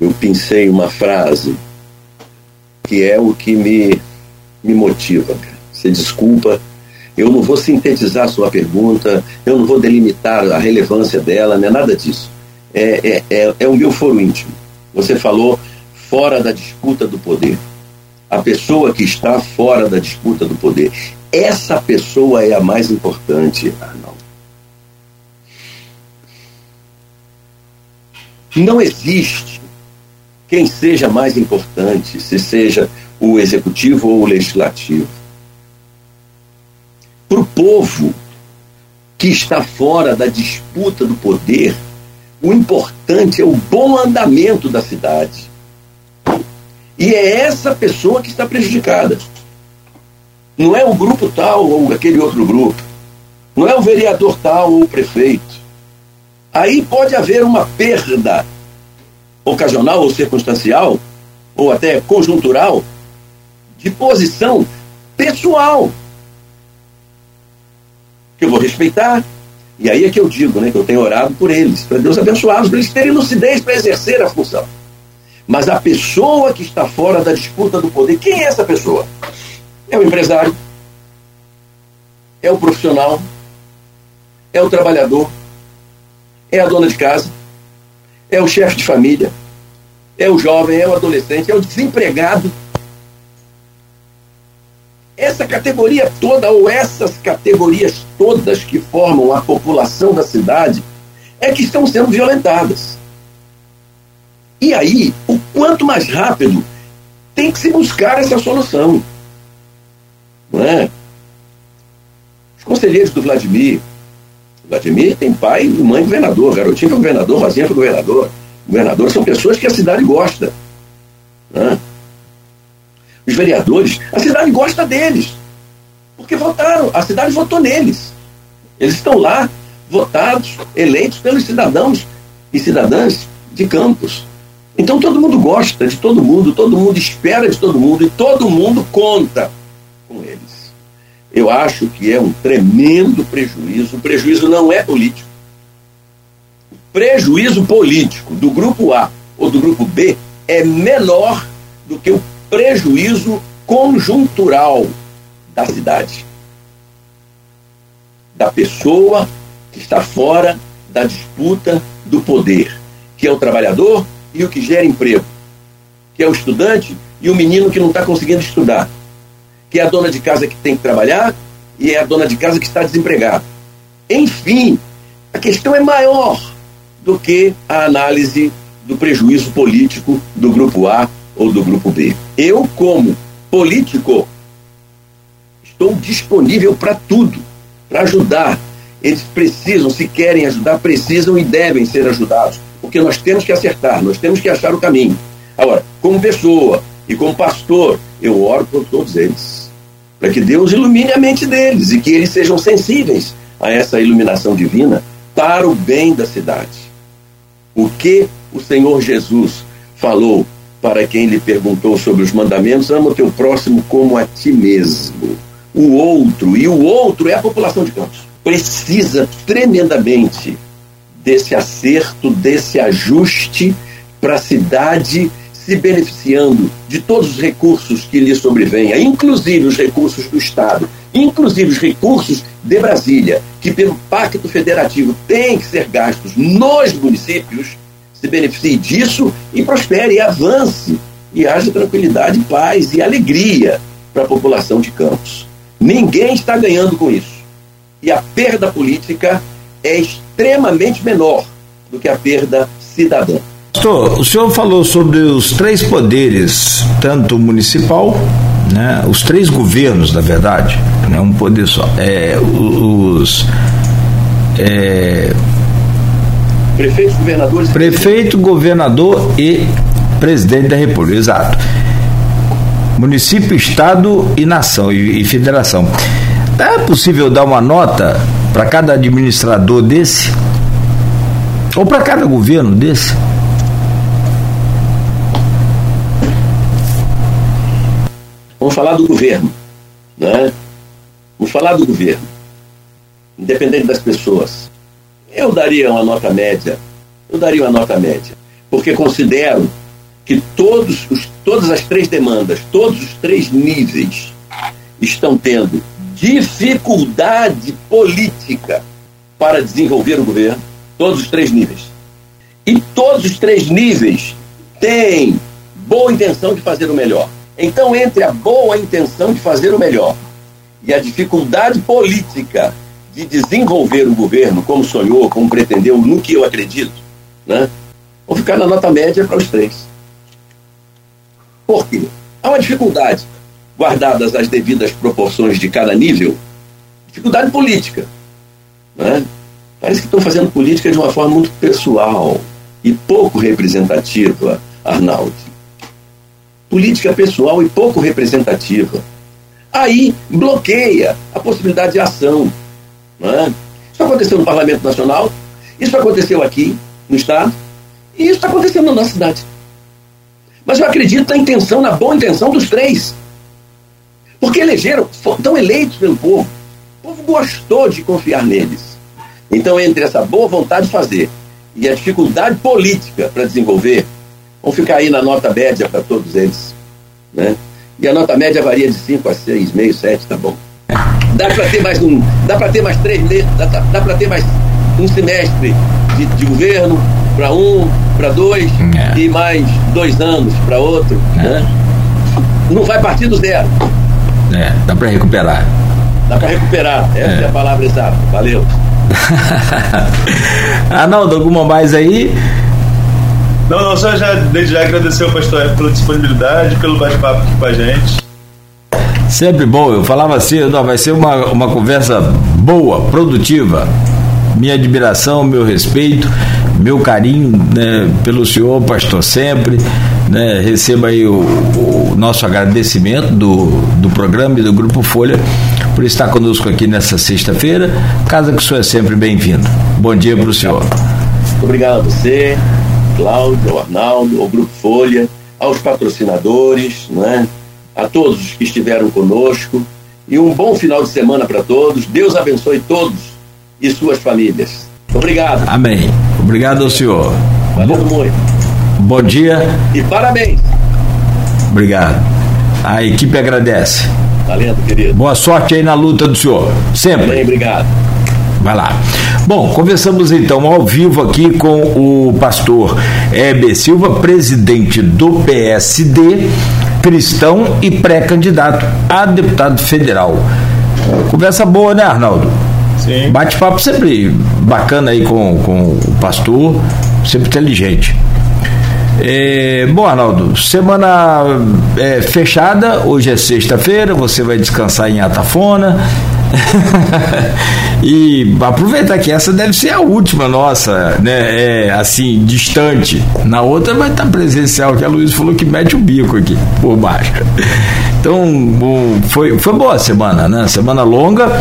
eu pensei uma frase que é o que me, me motiva. Você desculpa, eu não vou sintetizar sua pergunta, eu não vou delimitar a relevância dela, não é nada disso. É, é, é, é o meu foro íntimo. Você falou fora da disputa do poder. A pessoa que está fora da disputa do poder. Essa pessoa é a mais importante, Arnaldo. Não existe quem seja mais importante, se seja o executivo ou o legislativo. Para o povo que está fora da disputa do poder, o importante é o bom andamento da cidade. E é essa pessoa que está prejudicada. Não é o grupo tal ou aquele outro grupo. Não é o vereador tal ou o prefeito. Aí pode haver uma perda ocasional ou circunstancial, ou até conjuntural, de posição pessoal. Que eu vou respeitar. E aí é que eu digo, né, que eu tenho orado por eles, para Deus abençoá-los, para eles terem lucidez para exercer a função. Mas a pessoa que está fora da disputa do poder, quem é essa pessoa? É o empresário, é o profissional, é o trabalhador, é a dona de casa, é o chefe de família, é o jovem, é o adolescente, é o desempregado. Essa categoria toda, ou essas categorias todas que formam a população da cidade, é que estão sendo violentadas. E aí, o quanto mais rápido, tem que se buscar essa solução. Não é? Os conselheiros do Vladimir, Vladimir tem pai e mãe governador, garotinho foi governador, Rosinha foi governador. Governador são pessoas que a cidade gosta. Né? Os vereadores, a cidade gosta deles. Porque votaram, a cidade votou neles. Eles estão lá, votados, eleitos pelos cidadãos e cidadãs de Campos. Então todo mundo gosta de todo mundo, todo mundo espera de todo mundo e todo mundo conta eu acho que é um tremendo prejuízo. O prejuízo não é político. O prejuízo político do grupo A ou do grupo B é menor do que o prejuízo conjuntural da cidade. Da pessoa que está fora da disputa do poder, que é o trabalhador e o que gera emprego, que é o estudante e o menino que não está conseguindo estudar que é a dona de casa que tem que trabalhar e é a dona de casa que está desempregada. Enfim, A questão é maior do que a análise do prejuízo político do grupo A ou do grupo B. Eu, como político, estou disponível para tudo, para ajudar. Eles precisam, se querem ajudar, precisam e devem ser ajudados, porque nós temos que acertar, nós temos que achar o caminho. Agora, como pessoa e como pastor, eu oro por todos eles, para que Deus ilumine a mente deles e que eles sejam sensíveis a essa iluminação divina para o bem da cidade. O que o Senhor Jesus falou para quem lhe perguntou sobre os mandamentos: ama o teu próximo como a ti mesmo. O outro, e o outro é a população de Campos, precisa tremendamente desse acerto, desse ajuste para a cidade se beneficiando de todos os recursos que lhe sobrevêm, inclusive os recursos do Estado, inclusive os recursos de Brasília, que pelo Pacto Federativo têm que ser gastos nos municípios, se beneficie disso e prospere, e avance, e haja tranquilidade, paz e alegria para a população de Campos. Ninguém está ganhando com isso. E a perda política é extremamente menor do que a perda cidadã. Pastor, o senhor falou sobre os três poderes, tanto municipal, né, os três governos, na verdade, né, um poder só. É, os. É, Prefeitos, governadores. Prefeito, governador e presidente da República, exato. Município, Estado e nação e, e federação. É possível dar uma nota para cada administrador desse? Ou para cada governo desse? Vamos falar do governo. Né? Vamos falar do governo. Independente das pessoas. Eu daria uma nota média. Eu daria uma nota média. Porque considero que todos os, todas as três demandas, todos os três níveis estão tendo dificuldade política para desenvolver o governo. Todos os três níveis. E todos os três níveis têm boa intenção de fazer o melhor. Então, entre a boa intenção de fazer o melhor e a dificuldade política de desenvolver o governo como sonhou, como pretendeu, no que eu acredito, né? vou ficar na nota média para os três. Por quê? Há uma dificuldade, guardadas as devidas proporções de cada nível, dificuldade política. Né? Parece que estão fazendo política de uma forma muito pessoal e pouco representativa, Arnaldo política pessoal e pouco representativa. Aí bloqueia a possibilidade de ação. É? Isso aconteceu no Parlamento Nacional, isso aconteceu aqui no Estado, e isso está acontecendo na nossa cidade. Mas eu acredito na intenção, na boa intenção dos três. Porque elegeram, estão eleitos pelo povo. O povo gostou de confiar neles. Então, entre essa boa vontade de fazer e a dificuldade política para desenvolver, Vamos ficar aí na nota média para todos eles. Né? E a nota média varia de 5 a 6, meio, 7, tá bom. Dá para ter mais um, dá para ter mais três meses, dá, dá para ter mais um semestre de, de governo para um, para dois é. e mais dois anos para outro. É. Né? Não vai partir do zero. É, dá para recuperar. Dá para recuperar, essa é. é a palavra exata. Valeu. <laughs> Arnaldo, alguma mais aí? Não, não, só já, desde já agradecer ao pastor F pela disponibilidade, pelo bate-papo aqui com a gente. Sempre bom, eu falava assim, não, vai ser uma, uma conversa boa, produtiva. Minha admiração, meu respeito, meu carinho né, pelo senhor, pastor, sempre. Né, receba aí o, o, nosso agradecimento do, do programa e do Grupo Folha por estar conosco aqui nessa sexta-feira. Casa que o senhor é sempre bem-vindo. Bom dia para o senhor. Obrigado a você. Cláudio, ao Arnaldo, ao Grupo Folha, aos patrocinadores, né? a todos que estiveram conosco e um bom final de semana para todos. Deus abençoe todos e suas famílias. Obrigado. Amém. Obrigado ao senhor. Valeu Bo muito. Bom dia. E parabéns. Obrigado. A equipe agradece. Valendo, querido. Boa sorte aí na luta do senhor. Sempre. Bem, obrigado. Vai lá. Bom, conversamos então ao vivo aqui com o pastor Heber Silva, presidente do PSD, cristão e pré-candidato a deputado federal. Conversa boa, né, Arnaldo? Bate-papo sempre bacana aí com, com o pastor, sempre inteligente. É, bom, Arnaldo, semana é, fechada, hoje é sexta-feira, você vai descansar em Atafona. <laughs> e aproveitar que essa deve ser a última nossa, né? É, assim, distante. Na outra vai estar presencial, que a Luiz falou que mete o bico aqui por baixo. Então, foi, foi boa a semana, né? Semana longa,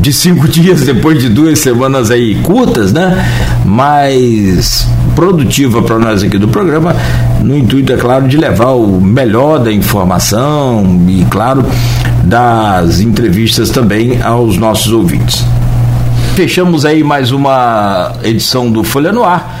de cinco <laughs> dias depois de duas semanas aí curtas, né? Mas produtiva para nós aqui do programa, no intuito, é claro, de levar o melhor da informação e, claro, das entrevistas também aos nossos ouvintes. Fechamos aí mais uma edição do Folha no Ar.